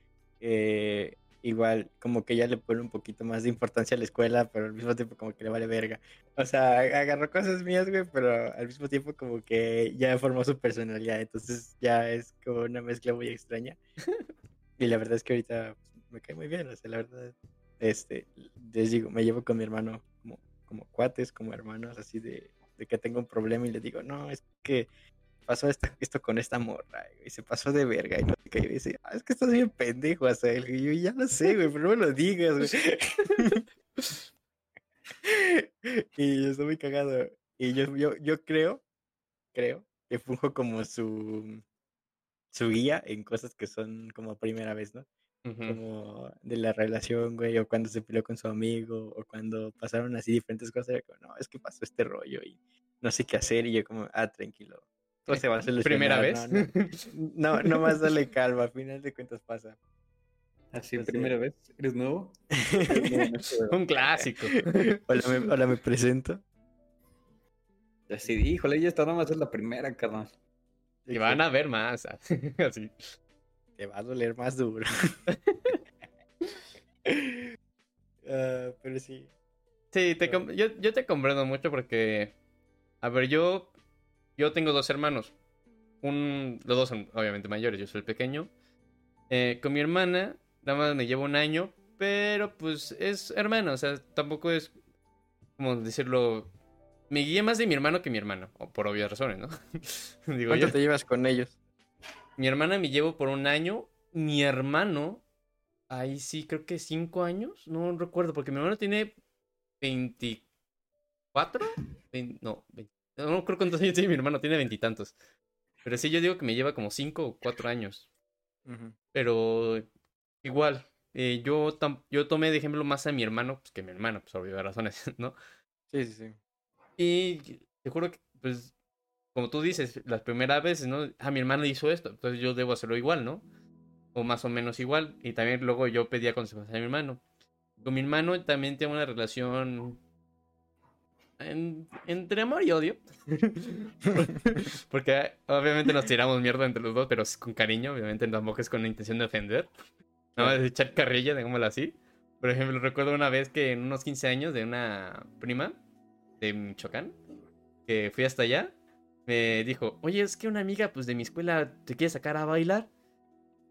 eh, igual, como que ya le pone un poquito más de importancia a la escuela, pero al mismo tiempo como que le vale verga. O sea, agarró cosas mías, güey, pero al mismo tiempo como que ya formó su personalidad. Entonces ya es como una mezcla muy extraña. Y la verdad es que ahorita me cae muy bien. O sea, la verdad, este, les digo, me llevo con mi hermano como, como cuates, como hermanos, así de, de que tengo un problema y le digo, no, es que pasó esto, esto con esta morra, y se pasó de verga. Y no sé qué, y dice, ah, es que estás bien pendejo, hasta él. Y yo, ya lo sé, güey, pero no me lo digas, y yo estoy muy cagado. Y yo, yo, yo creo, creo que funjo como su, su guía en cosas que son como primera vez, ¿no? Como de la relación, güey, o cuando se peleó con su amigo, o cuando pasaron así diferentes cosas, era como, no, es que pasó este rollo y no sé qué hacer, y yo como, ah, tranquilo, todo se va a solucionar. ¿Primera vez? No, no, no más dale calma, al final de cuentas pasa. Así, Entonces- primera vez. ¿Eres nuevo? Un clásico. Hola, me, hola, me presento. Así, híjole, ya esta nada más es la primera, carnal. Y van a ver más. Así. Te va a doler más duro. Ah, pero sí. Sí, te com- yo, yo te comprendo mucho porque, a ver, yo, yo tengo dos hermanos. Un, los dos son obviamente mayores, yo soy el pequeño. Eh, con mi hermana, nada más me llevo un año, pero pues es hermana, o sea, tampoco es, como decirlo, me guía más de mi hermano que mi hermano, o por obvias razones, ¿no? Digo, ¿Cuánto yo, te llevas con ellos? Mi hermana me llevo por un año, mi hermano, ahí sí, creo que cinco años, no recuerdo, porque mi hermano tiene 24. Vein- no, vein- no creo cuántos años tiene mi hermano, tiene veintitantos. Pero sí, yo digo que me lleva como 5 o 4 años. Pero igual, eh, yo, yo tomé de ejemplo más a mi hermano, pues que mi hermano, pues por razones, ¿no? Sí, sí, sí. Y te juro que, pues, como tú dices, las primeras veces, ¿no? Ah, mi hermano hizo esto, entonces yo debo hacerlo igual, ¿no? O más o menos igual. Y también luego yo pedía consejos a mi hermano. Con mi hermano también tengo una relación en- entre amor y odio. Porque obviamente nos tiramos mierda entre los dos, pero es con cariño, obviamente tampoco es con la intención de ofender. Nada más de echar carrilla, digámoslo así. Por ejemplo, recuerdo una vez que en unos 15 años de una prima de Michoacán, que fui hasta allá, me dijo, oye, es que una amiga pues de mi escuela te quiere sacar a bailar.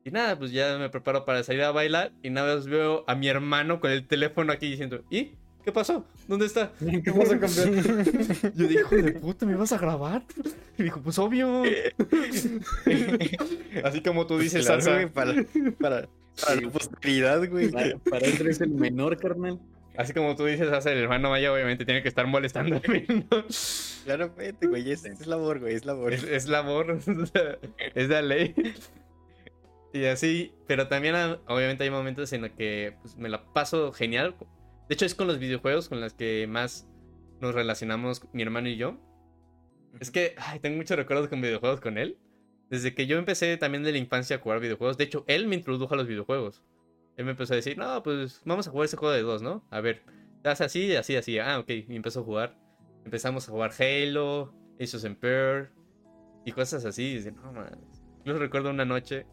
Y nada, pues ya me preparo para salir a bailar y nada más veo a mi hermano con el teléfono aquí diciendo, ¿y? ¿Qué pasó? ¿Dónde está? ¿Qué pasa, campeón? Yo dije, hijo de puta, ¿me vas a grabar? Y dijo, pues obvio. Así como tú dices, Claro, Salsa. güey, para, para, para la posteridad, güey. Para, para él eres el menor, carnal. Así como tú dices, Salsa, el hermano Maya obviamente tiene que estar molestando a mí, ¿no? Claramente, güey, es, es labor, güey, es labor. Es, es labor, es la ley. Y así, pero también ah, obviamente hay momentos en los que pues, me la paso genial. De hecho, es con los videojuegos con los que más nos relacionamos mi hermano y yo. Es que ay, tengo muchos recuerdos con videojuegos con él. Desde que yo empecé también de la infancia a jugar videojuegos. De hecho, él me introdujo a los videojuegos. Él me empezó a decir, no, pues vamos a jugar ese juego de dos, ¿no? A ver, haz así, así, así. Ah, ok. Y empezó a jugar. Empezamos a jugar Halo, Ace of Empire y cosas así. Y dice, no, man. Yo recuerdo una noche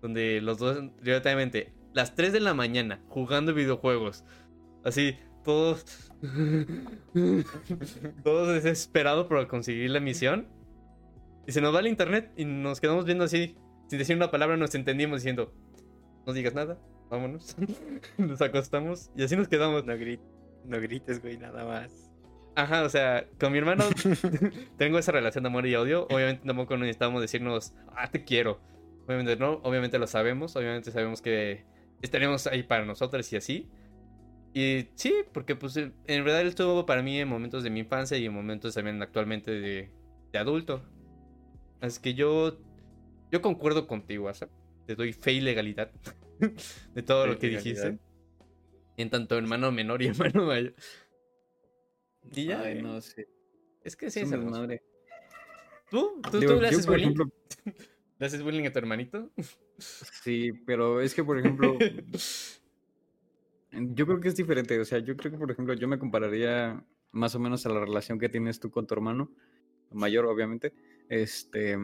donde los dos, directamente, las 3 de la mañana, jugando videojuegos. Así, todos. todos desesperados por conseguir la misión. Y se nos va el internet y nos quedamos viendo así. Sin decir una palabra, nos entendimos diciendo: No digas nada, vámonos. nos acostamos y así nos quedamos. No, grit- no grites, güey, nada más. Ajá, o sea, con mi hermano tengo esa relación de amor y odio. Obviamente tampoco necesitamos decirnos, ah, te quiero. Obviamente no, obviamente lo sabemos, obviamente sabemos que estaremos ahí para nosotros y así. Y sí, porque pues en verdad él estuvo para mí en momentos de mi infancia y en momentos también actualmente de, de adulto. Así que yo, yo concuerdo contigo, Asa. Te doy fe y legalidad de todo lo que dijiste. En tanto hermano menor y hermano mayor. Y ya. Ay, eh. no sé. Es que sí, Es desmadre. ¿Tú? ¿Tú, Digo, tú le haces bullying? ejemplo, ¿Le haces bullying a tu hermanito? sí, pero es que, por ejemplo, yo creo que es diferente. O sea, yo creo que, por ejemplo, yo me compararía más o menos a la relación que tienes tú con tu hermano, mayor, obviamente. Este,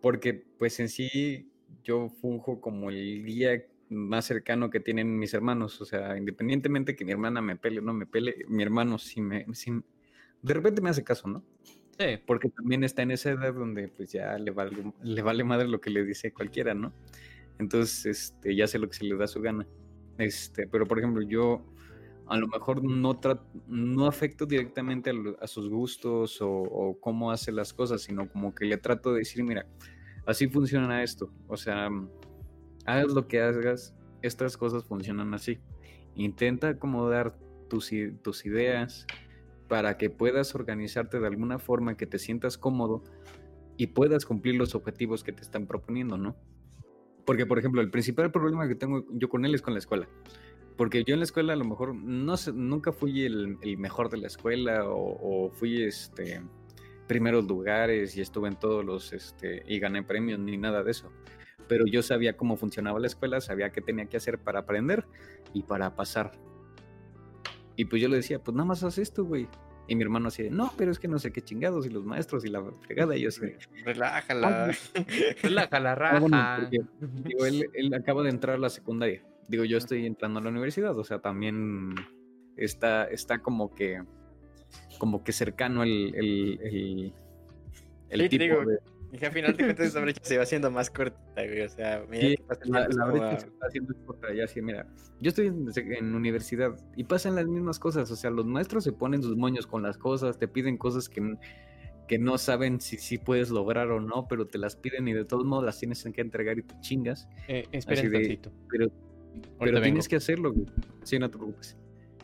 porque, pues en sí, yo funjo como el guía más cercano que tienen mis hermanos. O sea, independientemente que mi hermana me pele o no me pele, mi hermano sí me. sí- de repente me hace caso, ¿no? sí. porque también está en esa edad donde pues ya le vale, le vale madre lo que le dice cualquiera, ¿no? Entonces, este, ya sé lo que se le da su gana. Este, pero por ejemplo, yo a lo mejor no no afecto directamente a, a sus gustos o, o cómo hace las cosas, sino como que le trato de decir, mira, así funciona esto. O sea, hagas lo que hagas, estas cosas funcionan así. Intenta acomodar tus, tus ideas para que puedas organizarte de alguna forma que te sientas cómodo y puedas cumplir los objetivos que te están proponiendo, ¿no? Porque, por ejemplo, el principal problema que tengo yo con él es con la escuela. Porque yo en la escuela a lo mejor no nunca fui el, el mejor de la escuela o, o fui este primeros lugares y estuve en todos los este y gané premios ni nada de eso. Pero yo sabía cómo funcionaba la escuela, sabía qué tenía que hacer para aprender y para pasar. Y pues yo le decía, pues nada más haz esto, güey. Y mi hermano así, de, no, pero es que no sé qué chingados y los maestros y la fregada. Y yo así, de, Relájala. Relaja la Ah, bueno, raja. porque, digo, él, él acaba de entrar a la secundaria. Digo, yo estoy entrando a la universidad, o sea, también está, está como que como que cercano el, el, el, el Sí, tipo digo, de... Y que al final de cuentas esa brecha se va haciendo más corta, güey. O sea, mira Sí, la, brecha a- se está haciendo corta, ya así, mira, yo estoy en, en universidad y pasan las mismas cosas, o sea, los maestros se ponen sus moños con las cosas, te piden cosas que, que no saben si, si puedes lograr o no, pero te las piden y de todos modos las tienes que entregar y te chingas, Eh, espera un de- pero vengo. tienes que hacerlo, güey. Sí, no te preocupes.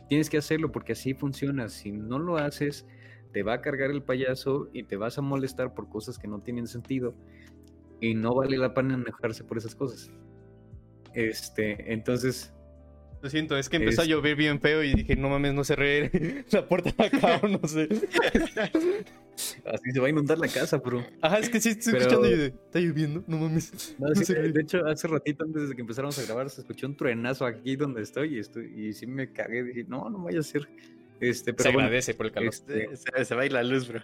Tienes que hacerlo porque así funciona. Si no lo haces, te va a cargar el payaso y te vas a molestar por cosas que no tienen sentido y no vale la pena enojarse por esas cosas. Este, entonces, lo siento, es que empezó a llover bien feo y dije, no mames, no cerré la puerta de acá o no sé. Así se va a inundar la casa, bro. Ajá, es que sí estoy escuchando y de, está lloviendo, no mames. No, de hecho, hace ratito antes de que empezáramos a grabar se escuchó un truenazo aquí donde estoy y, estoy, y sí me cagué. Dije, no, no vaya a ser. Este, pero se agradece por el calor. Este, se, va a ir la luz, bro.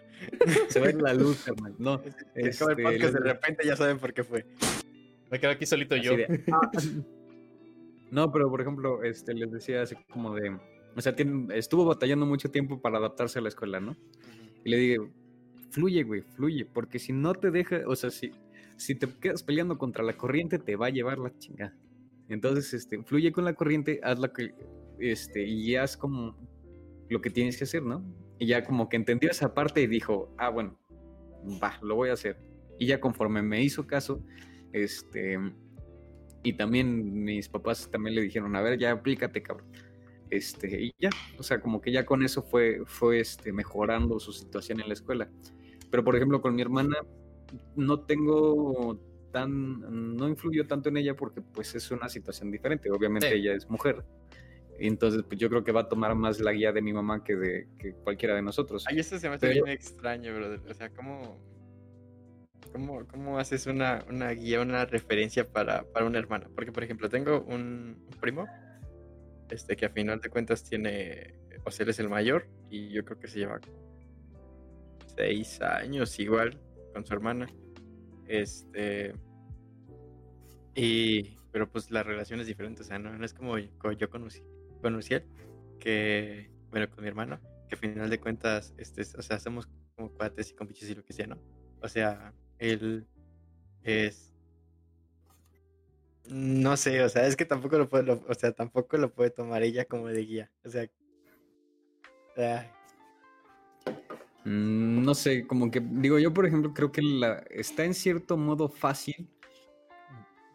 Se va a ir la luz, hermano. No. Este, el podcast de repente ya saben por qué fue. Me quedo aquí solito yo. Ah, no, pero por ejemplo, este, les decía así como de, o sea, estuvo batallando mucho tiempo para adaptarse a la escuela, ¿no? Y le dije, fluye, güey, fluye, porque si no te deja, o sea, si, si te quedas peleando contra la corriente, te va a llevar la chingada. Entonces, este, fluye con la corriente, haz lo que, este, y haz como lo que tienes que hacer, ¿no? Y ya como que entendió esa parte y dijo, ah, bueno, va, lo voy a hacer. Y ya conforme me hizo caso, este, y también mis papás también le dijeron, a ver, ya aplícate, cabrón. Este, y ya, o sea, como que ya con eso fue, fue este, mejorando su situación en la escuela. Pero, por ejemplo, con mi hermana no tengo tan, no influyó tanto en ella porque pues es una situación diferente. Obviamente ella es mujer. Entonces, pues yo creo que va a tomar más la guía de mi mamá que de que cualquiera de nosotros. Ay, eso se me hace bien extraño, brother. O sea, ¿cómo, ¿Cómo, cómo haces una, una, guía, una referencia para, para una hermana? Porque, por ejemplo, tengo un, primo este, que a final de cuentas tiene, o sea, él es el mayor y yo creo que se lleva seis años igual con su hermana. Este. Y. Pero pues la relación es diferente, o sea, no, es como, yo conocí, conocí él, que, bueno, con mi hermano, que a final de cuentas, este, o sea, somos como cuates y compiches y lo que sea, ¿no? O sea, él es no sé, o sea, es que tampoco lo puede, o sea, tampoco lo puede tomar ella como de guía. O sea, mm, no sé, como que digo yo, por ejemplo, creo que la está en cierto modo fácil.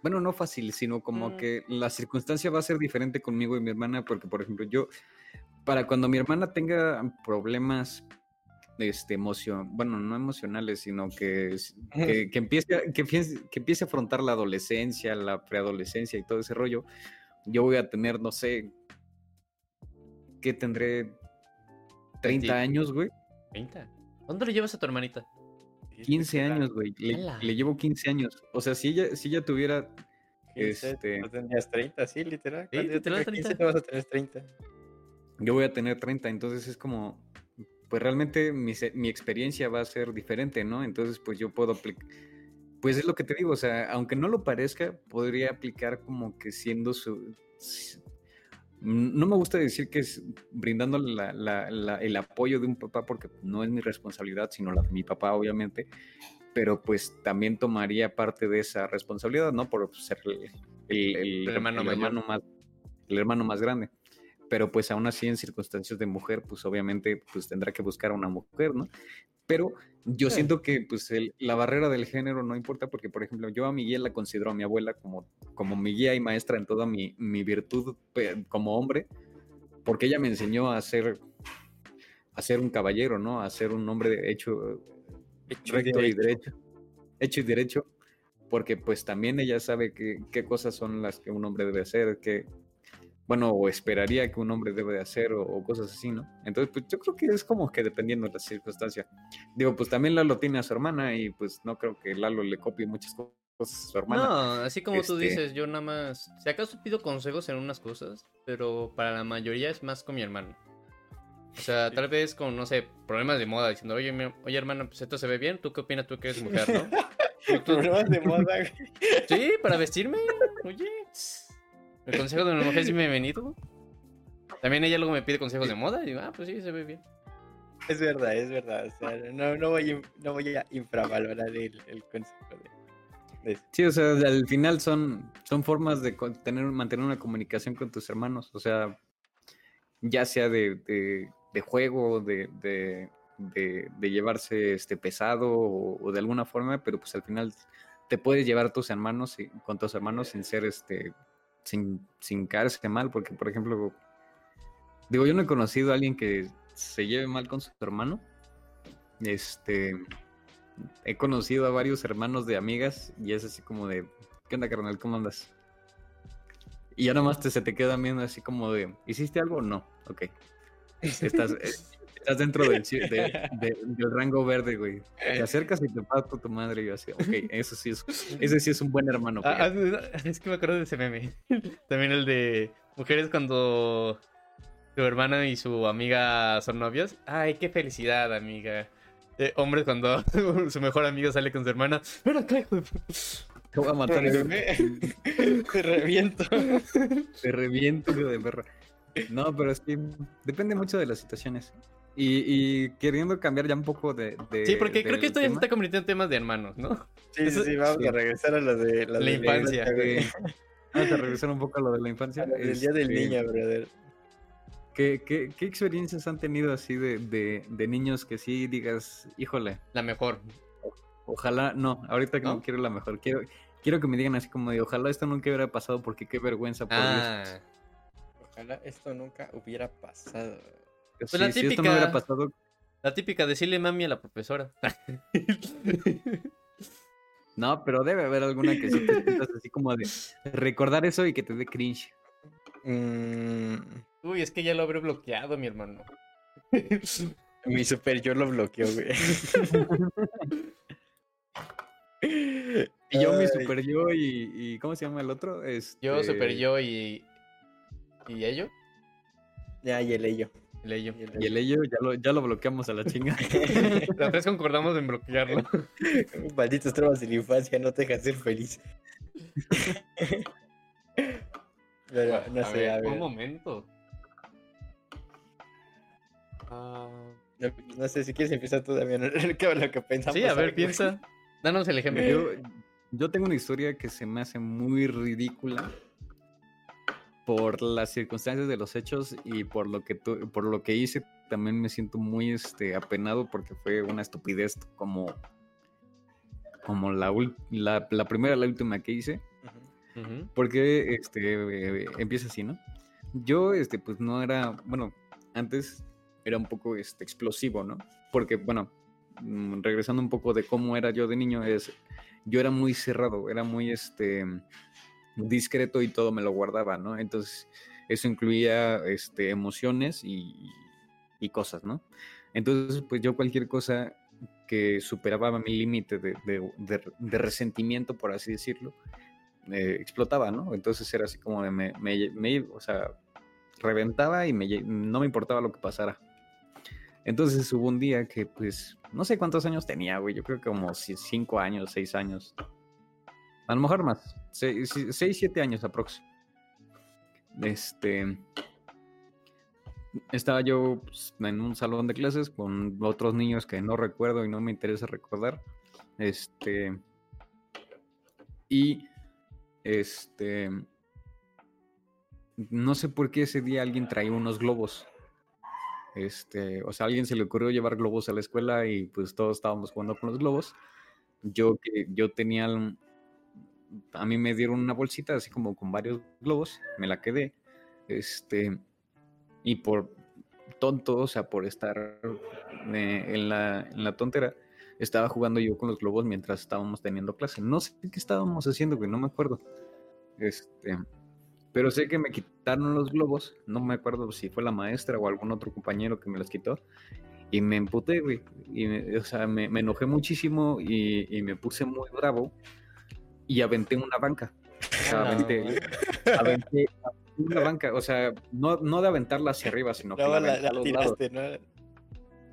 Bueno, no fácil, sino como mm. que la circunstancia va a ser diferente conmigo y mi hermana, porque por ejemplo, yo para cuando mi hermana tenga problemas este, emoción, bueno, no emocionales, sino que, que, que, empiece, que, que empiece a afrontar la adolescencia, la preadolescencia y todo ese rollo, yo voy a tener, no sé, ¿qué tendré? 30 años, güey. 30. ¿Dónde le llevas a tu hermanita? 15 años, güey. Le, llevo 15 años. O sea, si ella, si ella tuviera. 15, este... tendrías 30, sí, literal. ¿Sí? ¿Te, 15 te vas a tener 30. Yo voy a tener 30, entonces es como pues realmente mi, mi, experiencia va a ser diferente, ¿no? Entonces, pues yo puedo aplicar, pues es lo que te digo, o sea, aunque no lo parezca, podría aplicar como que siendo su... No me gusta decir que es brindándole la, el apoyo de un papá porque no es mi responsabilidad, sino la de mi papá, obviamente, pero pues también tomaría parte de esa responsabilidad, ¿no? Por ser el, hermano, más, el hermano más grande pero pues aún así en circunstancias de mujer, pues obviamente pues tendrá que buscar a una mujer, ¿no? Pero yo siento que pues la barrera del género no importa porque, por ejemplo, yo a mi guía la considero a mi abuela como, como mi guía y maestra en toda mi, mi virtud como hombre, porque ella me enseñó a ser, a ser un caballero, ¿no? A ser un hombre de hecho, recto y derecho. Hecho y derecho, porque pues también ella sabe qué cosas son las que un hombre debe hacer, qué, bueno, o esperaría que un hombre debe de hacer o, cosas así, ¿no? Entonces, pues yo creo que es como que dependiendo de la circunstancia. Digo, pues también Lalo tiene a su hermana y pues no creo que Lalo le copie muchas cosas a su hermana. No, así como tú este dices, yo nada más, si acaso pido consejos en unas cosas, pero para la mayoría es más con mi hermano. O sea, tal vez con, no sé, problemas de moda, diciendo, oye, oye hermano, pues esto se ve bien, ¿tú qué opinas tú que eres mujer, no? problemas de moda. Sí, para vestirme, oye. El consejo de una mujer es bienvenido. También ella luego me pide consejos de moda y digo, ah, pues sí, se ve bien. Es verdad, es verdad. O sea, no, no, voy, no voy a infravalorar el, el consejo de, Sí, o sea, al final son, son formas de tener, mantener una comunicación con tus hermanos. O sea, ya sea de, de, de juego, de, de, de, llevarse este pesado o, de alguna forma, pero pues al final te puedes llevar a tus hermanos y, con tus hermanos sin ser este sin, sin caerse mal, porque por ejemplo, Digo, yo no he conocido a alguien que se lleve mal con su hermano. Este. He conocido a varios hermanos de amigas y es así como de. ¿Qué onda, carnal? ¿Cómo andas? Y ya nomás te, se te quedan viendo así como de. ¿Hiciste algo? No. Ok. Estás, estás dentro del, ci- de- de- del rango verde, güey. Te acercas y te parto tu madre y yo así. Ok, eso sí es. Ese sí es un buen hermano. Ah, ah, es que me acuerdo de ese meme. También el de mujeres cuando su hermana y su amiga son novios. Ay, qué felicidad, amiga. Eh, hombres cuando su mejor amigo sale con su hermana. De pu-". Te voy a matar. Te reviento. Te reviento, hijo de perra. No, pero es que depende mucho de las situaciones. Y, y queriendo cambiar ya un poco de. de- Sí, porque creo que esto ya se está convirtiendo en temas de hermanos, ¿no? Sí, sí, Eso- sí, vamos sí. a regresar a lo de La de infancia. Vamos a regresar un poco a lo de la infancia. Del día del Este, niño, brother. ¿qué, qué, qué experiencias han tenido así de, de, de niños que sí digas, híjole, La mejor. ojalá, no, ahorita que no, ¿No? quiero la mejor, quiero, quiero que me digan así como de, ojalá esto nunca hubiera pasado porque qué vergüenza por Dios. Ah, Ojalá esto nunca hubiera pasado. Sí, pues la si esto no hubiera típica. pasado, la típica, decirle mami a la profesora. no, pero debe haber alguna que sí te sientas así como de recordar eso y que te dé cringe. Mm, Uy, es que ya lo habré bloqueado, mi hermano. mi super yo lo bloqueó, güey. Y yo, mi super yo y, y ¿cómo se llama el otro? Yo, Este, super yo y. ¿Y ello? Ya, y el ello. El ello. y el Y el ello ya lo, ya lo bloqueamos a la chinga. Los tres concordamos en bloquearlo. Malditos traumas de la infancia no te dejan ser feliz. Pero, no A sé, ver, a ver. Un momento. Ah, No, no sé si quieres empezar tú, Damián. ¿Qué es lo que pensamos? sí, a ver, algo? piensa. Danos el ejemplo. Yo, yo tengo una historia que se me hace muy ridícula por las circunstancias de los hechos y por lo que tu- por lo que hice también me siento muy este apenado porque fue una estupidez como como la, la, la primera la última que hice Ujú. Ujú. porque este eh, empieza así no yo este pues no era bueno antes era un poco este explosivo no porque bueno mm, regresando un poco de cómo era yo de niño es yo era muy cerrado era muy este discreto y todo me lo guardaba no entonces eso incluía este emociones y, y cosas no entonces pues yo cualquier cosa que superaba mi límite de, de- de- resentimiento por así decirlo eh, explotaba, ¿no? Entonces era así como de me, me- o sea, reventaba y me, no me importaba lo que pasara. Entonces hubo un día que, pues, no sé cuántos años tenía, güey, yo creo que como cinco años, seis años. A lo mejor más, seis, si- seis siete años aprox. Este, estaba yo pues, en un salón de clases con otros niños que no recuerdo y no me interesa recordar. Este, y este. No sé por qué ese día alguien traía unos globos. Este, o sea, alguien se le ocurrió llevar globos a la escuela y pues todos estábamos jugando con los globos. Yo que yo tenía a mí me dieron una bolsita así como con varios globos, me la quedé. Este, y por tonto, o sea, por estar eh, en, la, en la tontera, estaba jugando yo con los globos mientras estábamos teniendo clase. No sé qué estábamos haciendo, güey, no me acuerdo. Este, pero sé que me quitaron los globos, no me acuerdo si fue la maestra o algún otro compañero que me los quitó. Y me emputé, güey. Y o sea, me, enojé muchísimo y me puse muy bravo. Y aventé una banca. O sea, Ah, aventé, güey. aventé una banca. O sea, no, no de aventarla hacia arriba, sino que Luego la la, aventé la tiraste, ¿no?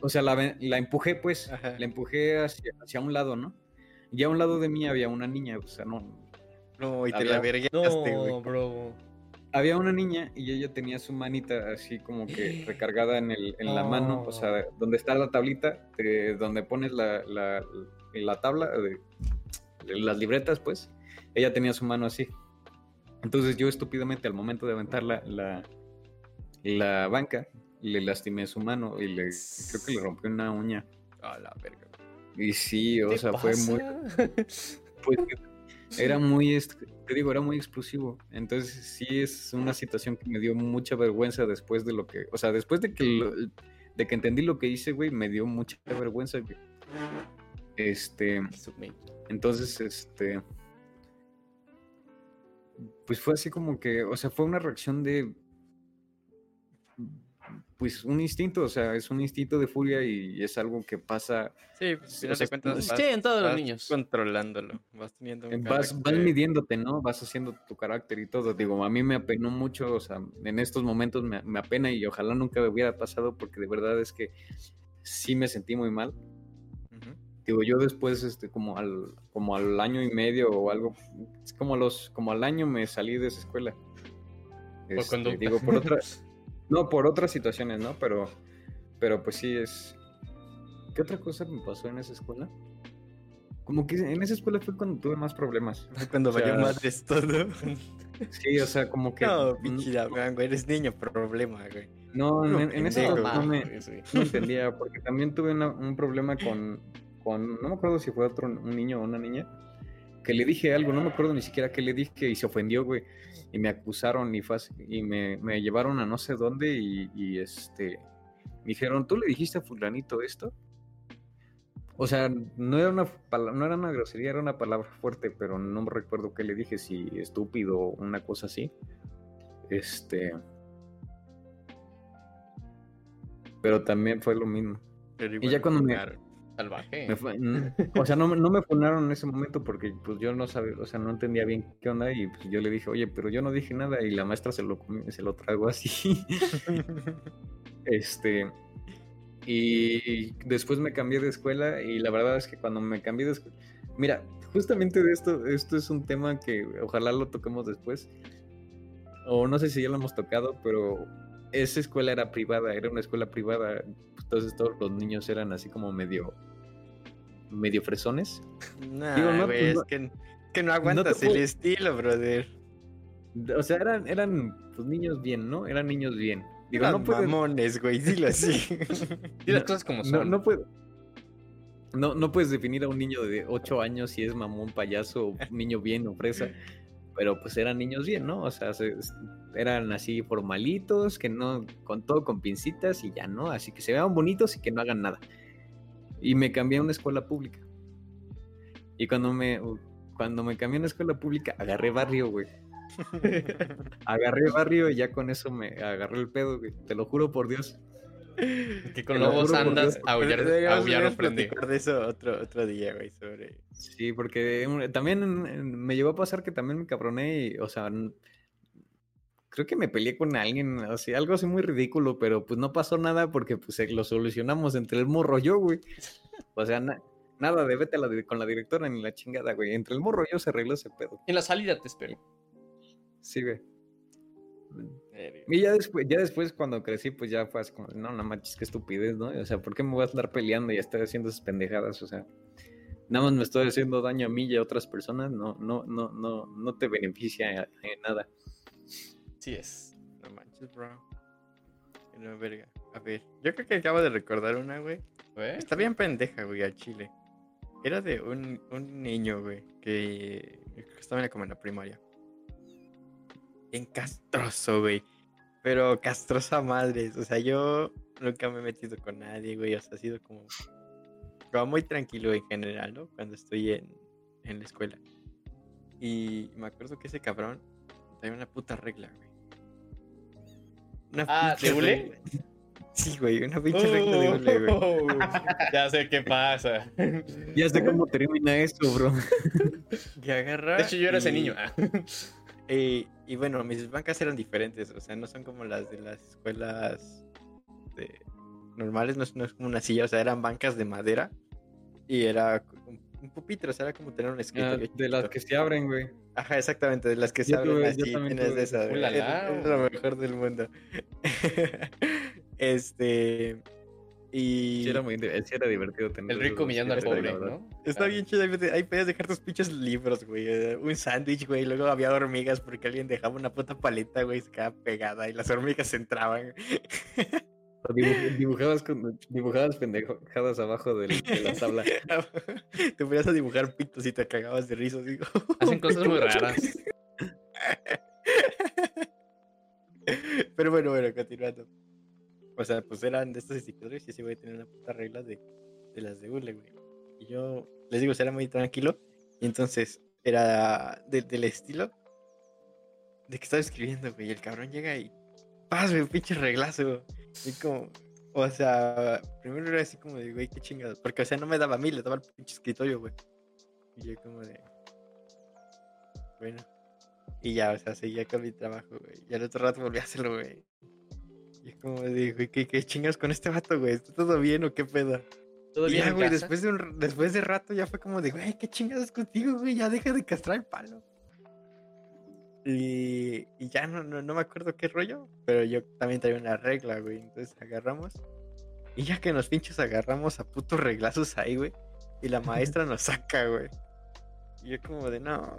O sea, la, la empujé, pues. Ajá. La empujé hacia, hacia un lado, ¿no? Y a un lado de mí había una niña, o sea, no. No, y te Había- la vergueaste, güey. No, bro. Había una niña y ella tenía su manita así como que recargada en, el, en la mano, o sea, donde está la tablita, de donde pones la, la, la tabla, de las libretas, pues. Ella tenía su mano así. Entonces yo estúpidamente al momento de aventar la, la, la banca, le lastimé su mano y le creo que le rompí una uña. A la verga. Y sí, o ¿Qué sea, fue muy... Pues, era muy, te digo, era muy explosivo. Entonces sí es una situación que me dio mucha vergüenza después de lo que, o sea, después de que, de que entendí lo que hice, güey, me dio mucha vergüenza. Este, entonces, este, pues fue así como que, o sea, fue una reacción de, pues un instinto, o sea, es un instinto de furia y es algo que pasa. Sí, pues, sí, en todos los niños. Controlándolo, vas teniendo un vas, vas, midiéndote, ¿no? Vas haciendo tu carácter y todo. Digo, a mí me apenó mucho, o sea, en estos momentos me, me apena y ojalá nunca me hubiera pasado porque de verdad es que sí me sentí muy mal. Digo, yo después, este, como al, como al año y medio o algo, es como los, como al año me salí de esa escuela. por este, digo, por otra, no, por otras situaciones, ¿no? Pero, pero pues sí es. ¿Qué otra cosa me pasó en esa escuela? Como que en esa escuela fue cuando tuve más problemas. Cuando o valió madres todo. Sí, o sea, como que. No, pinche güey, eres niño, problema, güey. No, en, en eso no, me, no entendía, porque también tuve un problema con, con, no me acuerdo si fue otro, un niño o una niña, que le dije algo, no me acuerdo ni siquiera qué le dije y se ofendió, güey, y me acusaron y, y me, me, llevaron a no sé dónde y, este, me dijeron, ¿tú le dijiste a fulanito esto? O sea, no era una no era una grosería, era una palabra fuerte, pero no me recuerdo qué le dije, si estúpido o una cosa así. Este. Pero también fue lo mismo. y ya cuando me, Salvaje. o sea, no, me funaron en ese momento porque pues yo no sabía, o sea, no entendía bien qué onda y pues, yo le dije, oye, pero yo no dije nada y la maestra se lo, se lo trago así. este, y después me cambié de escuela y la verdad es que cuando me cambié de escuela, mira, justamente de esto, esto es un tema que ojalá lo toquemos después, o no sé si ya lo hemos tocado, pero esa escuela era privada, era una escuela privada, entonces todos los niños eran así como medio medio fresones. no, es que, que, no aguantas el estilo, brother. O sea, eran, eran pues, niños bien, ¿no? Eran niños bien. Digo, no puedes... mamones, güey, dilo así. y las cosas como son. No, puedo... No, no puedes definir a un niño de 8 años si es mamón, payaso, o niño bien o fresa pero pues eran niños bien, ¿no? O sea, eran así formalitos, que no, con todo con pincitas y ya, ¿no? Así que se vean bonitos y que no hagan nada. Y me cambié a una escuela pública. Y cuando me, cuando me cambié a una escuela pública, agarré barrio, güey. agarré barrio y ya con eso me agarré el pedo, güey. Te lo juro por Dios. Que con lobos andas, aullar, aullar aprendí. de eso otro, otro día, güey, sobre... Sí, porque también me llegó a pasar que también me cabroné y, o sea, creo que me peleé con alguien, o sea, algo así muy ridículo, pero pues no pasó nada porque pues lo solucionamos entre el morro yo, güey. O sea, nada de vete con la directora ni la chingada, güey. Entre el morro y yo se arregló ese pedo. En la salida te espero. Sí, güey. Y ya después, ya después cuando crecí, pues ya fue así como, no, no manches, qué estupidez, ¿no? O sea, ¿por qué me voy a estar peleando y estar haciendo esas pendejadas? O sea, nada más me estoy haciendo daño a mí y a otras personas, no, no, no, no, no te beneficia en nada. Sí es. No manches, bro. No, verga. A ver, yo creo que acabo de recordar una, güey. Está bien pendeja, güey, a Chile. Era de un, un niño, güey, que estaba como en la primaria bien castroso, güey. Pero castroso a madres. O sea, yo nunca me he metido con nadie, güey. O sea, ha sido como, como muy tranquilo en general, ¿no? Cuando estoy en, en la escuela. Y me acuerdo que ese cabrón traía una puta regla, güey. Una ah, ¿de hule? Sí, güey, una pinche regla de hule, güey. Oh, ya sé qué pasa. Ya sé cómo termina esto, bro. Y agarra. De hecho, yo era ese niño. Y bueno, mis bancas eran diferentes, o sea, no son como las de las escuelas normales, no es, como una silla, o sea, eran bancas de madera y era un, pupitre, o sea, era como tener un escritorio. Ah, de las que se abren, güey. Ajá, exactamente, de las que se abren así, tienes de esa. Es lo mejor del mundo. este. Y... Sí, era muy era divertido tener. El rico millando al pobre, ¿no? Está bien chido. Ahí podías dejar tus pinches libros, güey. Eh, un sándwich, güey. Luego había hormigas porque alguien dejaba una puta paleta, güey. Se quedaba pegada y las hormigas entraban. dibujabas, con, dibujabas pendejadas abajo de, la tabla. te ponías a dibujar pitos y te cagabas de risa. Digo. Hacen cosas muy raras. Pero bueno, bueno, continuando. O sea, pues eran de estos institutores y sí voy a tener una puta regla de, de las de Google, güey. Y yo, les digo, era muy tranquilo. Y entonces era del estilo de que estaba escribiendo, güey. Y el cabrón llega y. ¡Paz, güey! Pinche reglazo. Y como. O sea, primero era así como de, güey, qué chingados. Porque, o sea, no me daba a mí, le daba al pinche escritorio, güey. Y yo, como de. Bueno. Y ya, o sea, seguía con mi trabajo, güey. Y al otro rato volví a hacerlo, güey. Y es como de, güey, ¿qué, qué chingas con este vato, güey? ¿Está todo bien o qué pedo? ¿Todo y ya, güey, después de, un, después de rato ya fue como de, güey, ¿qué chingados contigo, güey? Ya deja de castrar el palo. Y, y ya no, no, no, me acuerdo qué rollo, pero yo también traía una regla, güey. Entonces agarramos. Y ya que nos pinches agarramos a putos reglazos ahí, güey. Y la maestra nos saca, güey. Y yo como de, no.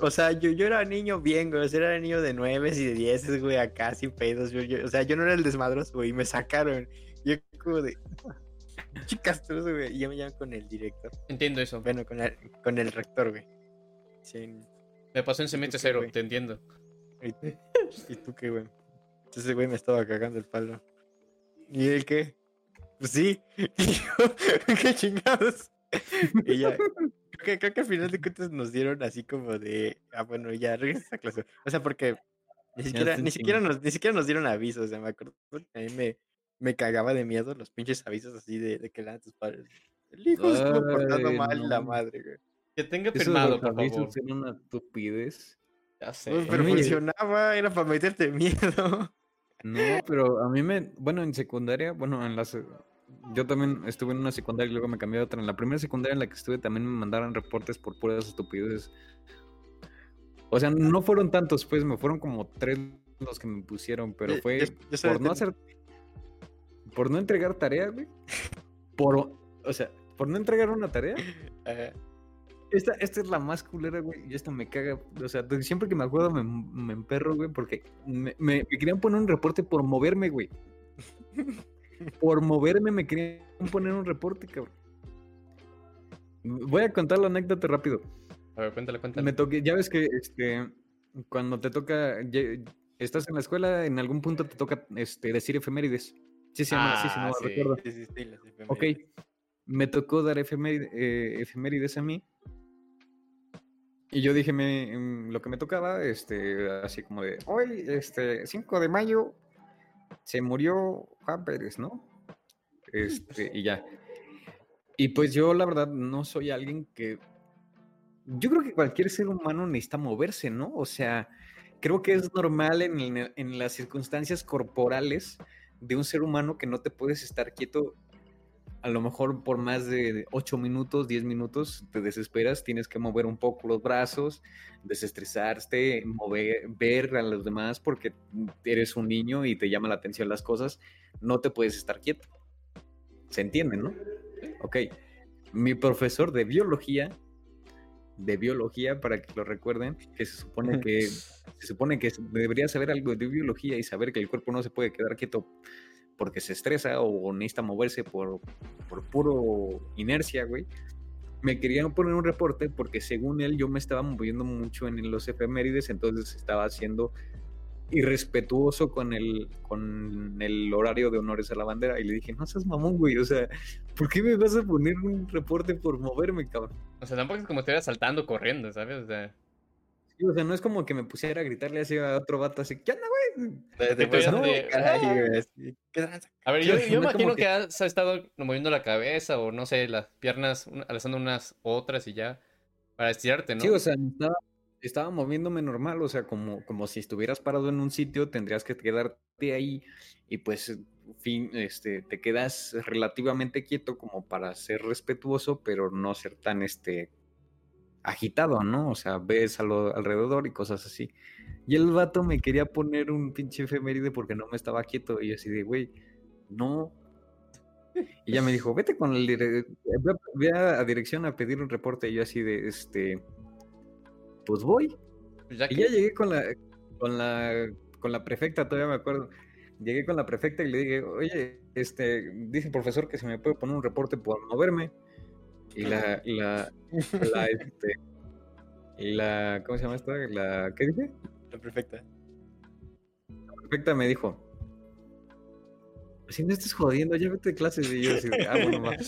O sea, yo, yo era niño bien, güey. O sea, era niño de nueve y de dieces, güey, acá sin pedos. Yo, o sea, yo no era el desmadroso, güey. Y me sacaron. Y yo como de... Chicas, güey. Y ya me llaman con el director. Entiendo eso. Bueno, con el, con el rector, güey. Sí, me pasó en semestre cero, te entiendo. ¿Y, tú qué, güey? Ese güey me estaba cagando el palo. ¿Y él qué? Pues sí. ¿qué chingados? y ya. Creo que, al final de cuentas nos dieron así como de. Ah, bueno, ya regresa a clase. O sea, porque ni siquiera, ni siquiera, nos, ni siquiera nos dieron avisos. O sea, me acuerdo que a mí me, me cagaba de miedo los pinches avisos así de, de que eran tus padres. El hijo estuvo portando mal la madre, güey. Que tenga firmado, por favor. Era una estupidez. Ya sé. Pues, pero funcionaba, era para meterte miedo. No, pero a mí me, bueno, en secundaria, bueno, en la yo también estuve en una secundaria y luego me cambié a otra. En la primera secundaria en la que estuve también me mandaron reportes por puras estupideces. O sea, no fueron tantos, pues me fueron como tres los que me pusieron, pero fue por no hacer, por no entregar tarea, güey. Por, o sea, por no entregar una tarea. Esta, esta es la más culera, güey. Y esta me caga. O sea, siempre que me acuerdo me, me emperro, güey, porque me, me, querían poner un reporte por moverme, güey. Por moverme me querían poner un reporte, cabrón. Voy a contar la anécdota rápido. A ver, cuéntale, cuéntale. Me toque, ya ves que este, cuando te toca, estás en la escuela, en algún punto te toca este, decir efemérides. Sí, se llama sí, sí, no ah, recuerdo. Sí, sí, sí, ok, me tocó dar efemérides, eh, efemérides a mí y yo dije me, mm, lo que me tocaba, este, así como de, hoy, este, 5 de mayo, se murió Juan Pérez, ¿no? Este, y ya. Y pues yo, la verdad, no soy alguien que... Yo creo que cualquier ser humano necesita moverse, ¿no? O sea, creo que es normal en, en las circunstancias corporales de un ser humano que no te puedes estar quieto a lo mejor por más de 8 minutos, 10 minutos te desesperas, tienes que mover un poco los brazos, desestresarte, mover, ver a los demás porque eres un niño y te llama la atención las cosas, no te puedes estar quieto. ¿Se entiende, no? Ok. Mi profesor de biología, de biología, para que lo recuerden, que se supone que, se supone que debería saber algo de biología y saber que el cuerpo no se puede quedar quieto porque se estresa o necesita moverse por, por puro inercia, güey. Me querían poner un reporte porque según él yo me estaba moviendo mucho en los efemérides, entonces estaba haciendo irrespetuoso con el, con el horario de honores a la bandera. Y le dije, no seas mamón, güey. O sea, ¿por qué me vas a poner un reporte por moverme, cabrón? O sea, tampoco es como te saltando corriendo, ¿sabes? O sea o sea, no es como que me pusiera a gritarle así a otro vato así, ¿qué onda, güey? A ver, yo, yo imagino que... has estado moviendo la cabeza o no sé, las piernas, alzando unas otras y ya, para estirarte, ¿no? Sí, o sea, estaba, moviéndome normal, o sea, como, como si estuvieras parado en un sitio, tendrías que quedarte ahí y pues, fin, este, te quedas relativamente quieto como para ser respetuoso, pero no ser tan, este, agitado, ¿no? O sea, ves a lo alrededor y cosas así. Y el vato me quería poner un pinche efeméride porque no me estaba quieto. Y yo así de, güey, no. Y ya me dijo, vete con el director, ve a dirección a pedir un reporte. Y yo así de, este, pues voy. Y ya llegué con la, con la, con la prefecta, todavía me acuerdo. llegué con la prefecta y le dije, oye, este, dice el profesor que se me puede poner un reporte por moverme. Y la, la, la, este, la, ¿cómo se llama esta? La, ¿qué dije? La prefecta. La prefecta me dijo, si no estés jodiendo, ya vete de clases. Y yo así, ah, bueno, va.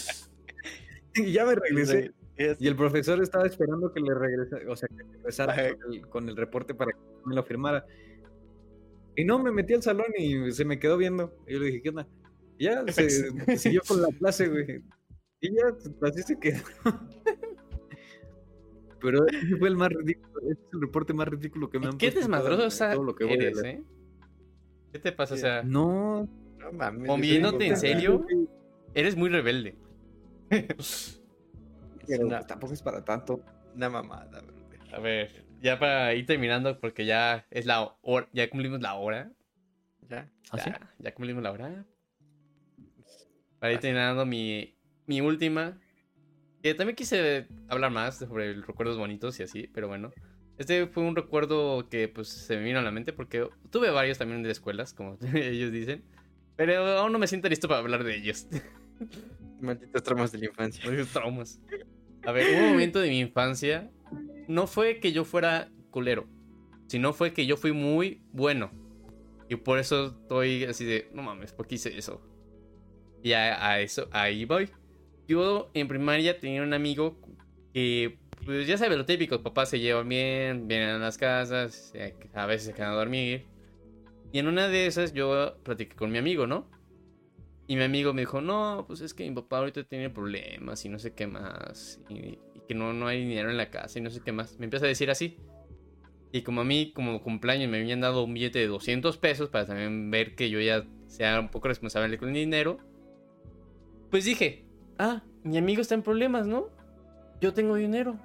Y ya me regresé. Y el profesor estaba esperando que le regresara, o sea, que regresara con el, con el reporte para que me lo firmara. Y no, me metí al salón y se me quedó viendo. Y yo le dije, ¿qué onda? Y ya se siguió con la clase, güey. Y ya, así se quedó. Pero ese fue el más ridículo, ese es el reporte más ridículo que me han ¿Qué en todo lo que voy eres, eh? ¿Qué te pasa? O sea, No, No mames. Moviéndote, ¿en serio? eres muy rebelde. pero No. tampoco es para tanto. Una mamada, bro. A ver, ya para ir terminando, porque ya es la hora, ya cumplimos la hora. Ya. ¿Ah, sí? Ya, ya cumplimos la hora. Para ir terminando mi, mi última. Que también quise hablar más sobre recuerdos bonitos y así, pero bueno. Este fue un recuerdo que pues se me vino a la mente porque tuve varios también de escuelas, como ellos dicen. Pero aún no me siento listo para hablar de ellos. Malditos traumas de la infancia. Muchos traumas. A ver, un momento de mi infancia. No fue que yo fuera culero, sino fue que yo fui muy bueno. Y por eso estoy así de, no mames, ¿por qué hice eso? Y a, a eso, ahí voy. Yo en primaria tenía un amigo que, pues ya sabes, lo típico, papás se llevan bien, vienen a las casas, a veces se quedan a dormir. Y en una de esas yo platiqué con mi amigo, ¿no? Y mi amigo me dijo, no, pues es que mi papá ahorita tiene problemas y no sé qué más. Y, y que no, no hay dinero en la casa y no sé qué más. Me empieza a decir así. Y como a mí, como cumpleaños, me habían dado un billete de 200 pesos para también ver que yo ya sea un poco responsable con el dinero. Pues dije, ah, mi amigo está en problemas, ¿no? Yo tengo dinero.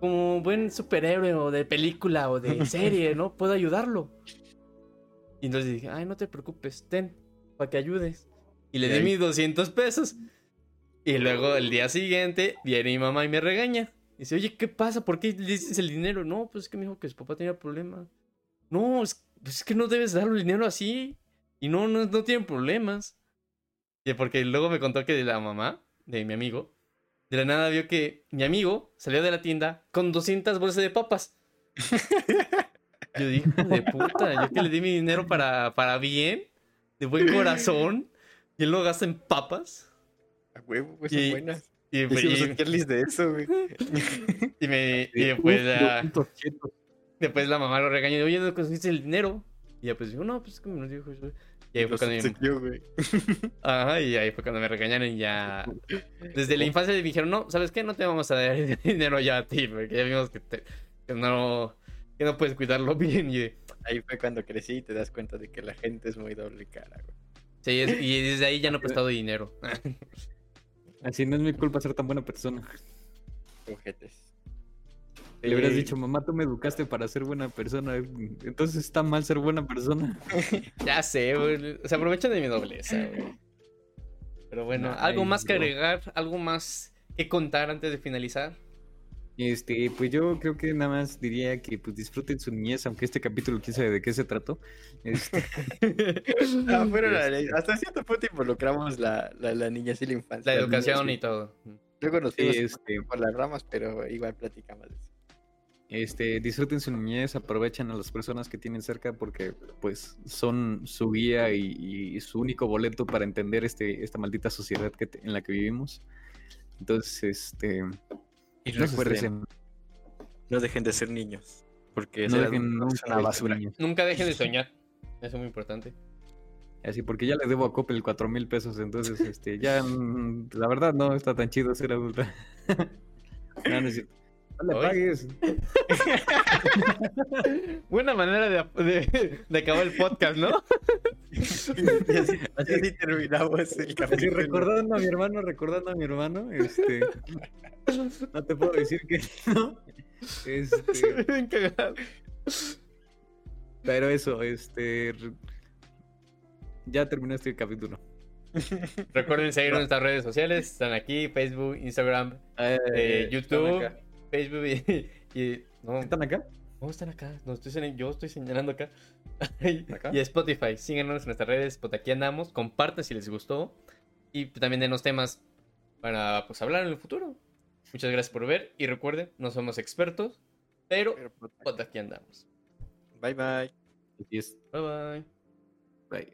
Como buen superhéroe o de película o de serie, ¿no? Puedo ayudarlo. Y entonces dije, ay, no te preocupes, ten, para que ayudes. Y le di mis 200 pesos. Y luego el día siguiente viene mi mamá y me regaña. Dice, oye, ¿qué pasa? ¿Por qué le dices el dinero? No, pues es que me dijo que su papá tenía problemas. No, es, pues es que no debes darle el dinero así. Y no, no, no tienen problemas. Y porque luego me contó que la mamá, de mi amigo, de la nada vio que mi amigo salió de la tienda con 200 bolsas de papas. Yo dije, "Hijo de puta, yo que le di mi dinero para, para bien, de buen corazón, y él lo gasta en papas. A huevo, pues Y- son buenas. Y, y- list de eso, güey. y me, y después, la, 200 chetos. después la mamá lo regañó, oye, ¿no conseguiste el dinero? Y ya pues dijo, no, pues es que me lo dijo eso". Y ahí fue cuando, güey. ajá, y ahí fue cuando me regañaron y ya... Desde la infancia me dijeron, no, ¿sabes qué? No te vamos a dar dinero ya a ti, porque ya vimos que, te- que no, que no puedes cuidarlo bien. Y, Ahí fue cuando crecí y te das cuenta de que la gente es muy doble cara, güey. sí, es- y desde ahí ya no he prestado dinero. Así no es mi culpa ser tan buena persona. Ojetes. Le hubieras dicho, mamá, tú me educaste para ser buena persona. Entonces está mal ser buena persona. Ya sé, güey. Se aprovechan de mi nobleza, güey. Pero bueno, Ay, ¿algo más que agregar? ¿Algo más que contar antes de finalizar? Este, pues yo creo que nada más diría que pues disfruten su niñez, aunque este capítulo quién sabe de qué se trató. Este, pero la- hasta cierto punto involucramos la, la, la niñez y la infancia. La educación y todo. Luego nos fuimos este, por las ramas, pero igual platicamos de eso. Este, disfruten su niñez, aprovechen a las personas que tienen cerca porque pues son su guía y, y su único boleto para entender este, esta maldita sociedad que te- en la que vivimos. Entonces, este, Y recuerden, no dejen de ser niños. Porque no dejen nunca de basura. niños. Nunca dejen de soñar. Eso es muy importante. Así, porque ya le debo a Coppel cuatro mil pesos, entonces, este, ya, mm, la verdad, no está tan chido ser adulta. no, no es cierto. No le pagues. Buena manera de, de- de acabar el podcast, ¿no? y así, así terminamos el Así, capítulo. recordando a mi hermano, recordando a mi hermano, este, no te puedo decir que no. Este, pero eso, este, ya terminó este capítulo. Recuerden seguir en nuestras redes sociales. Están aquí, Facebook, Instagram, eh, YouTube, acá. Facebook y... y- no, ¿Están acá? no están acá. No, estoy señal- yo estoy señalando acá. Acá. y Spotify. Síganos en nuestras redes, pues aquí andamos. Compartan si les gustó. Y también denos temas para pues hablar en el futuro. Muchas gracias por ver. Y recuerden, no somos expertos, pero Pero, puta. pues aquí andamos. Bye bye. Bye bye. Bye.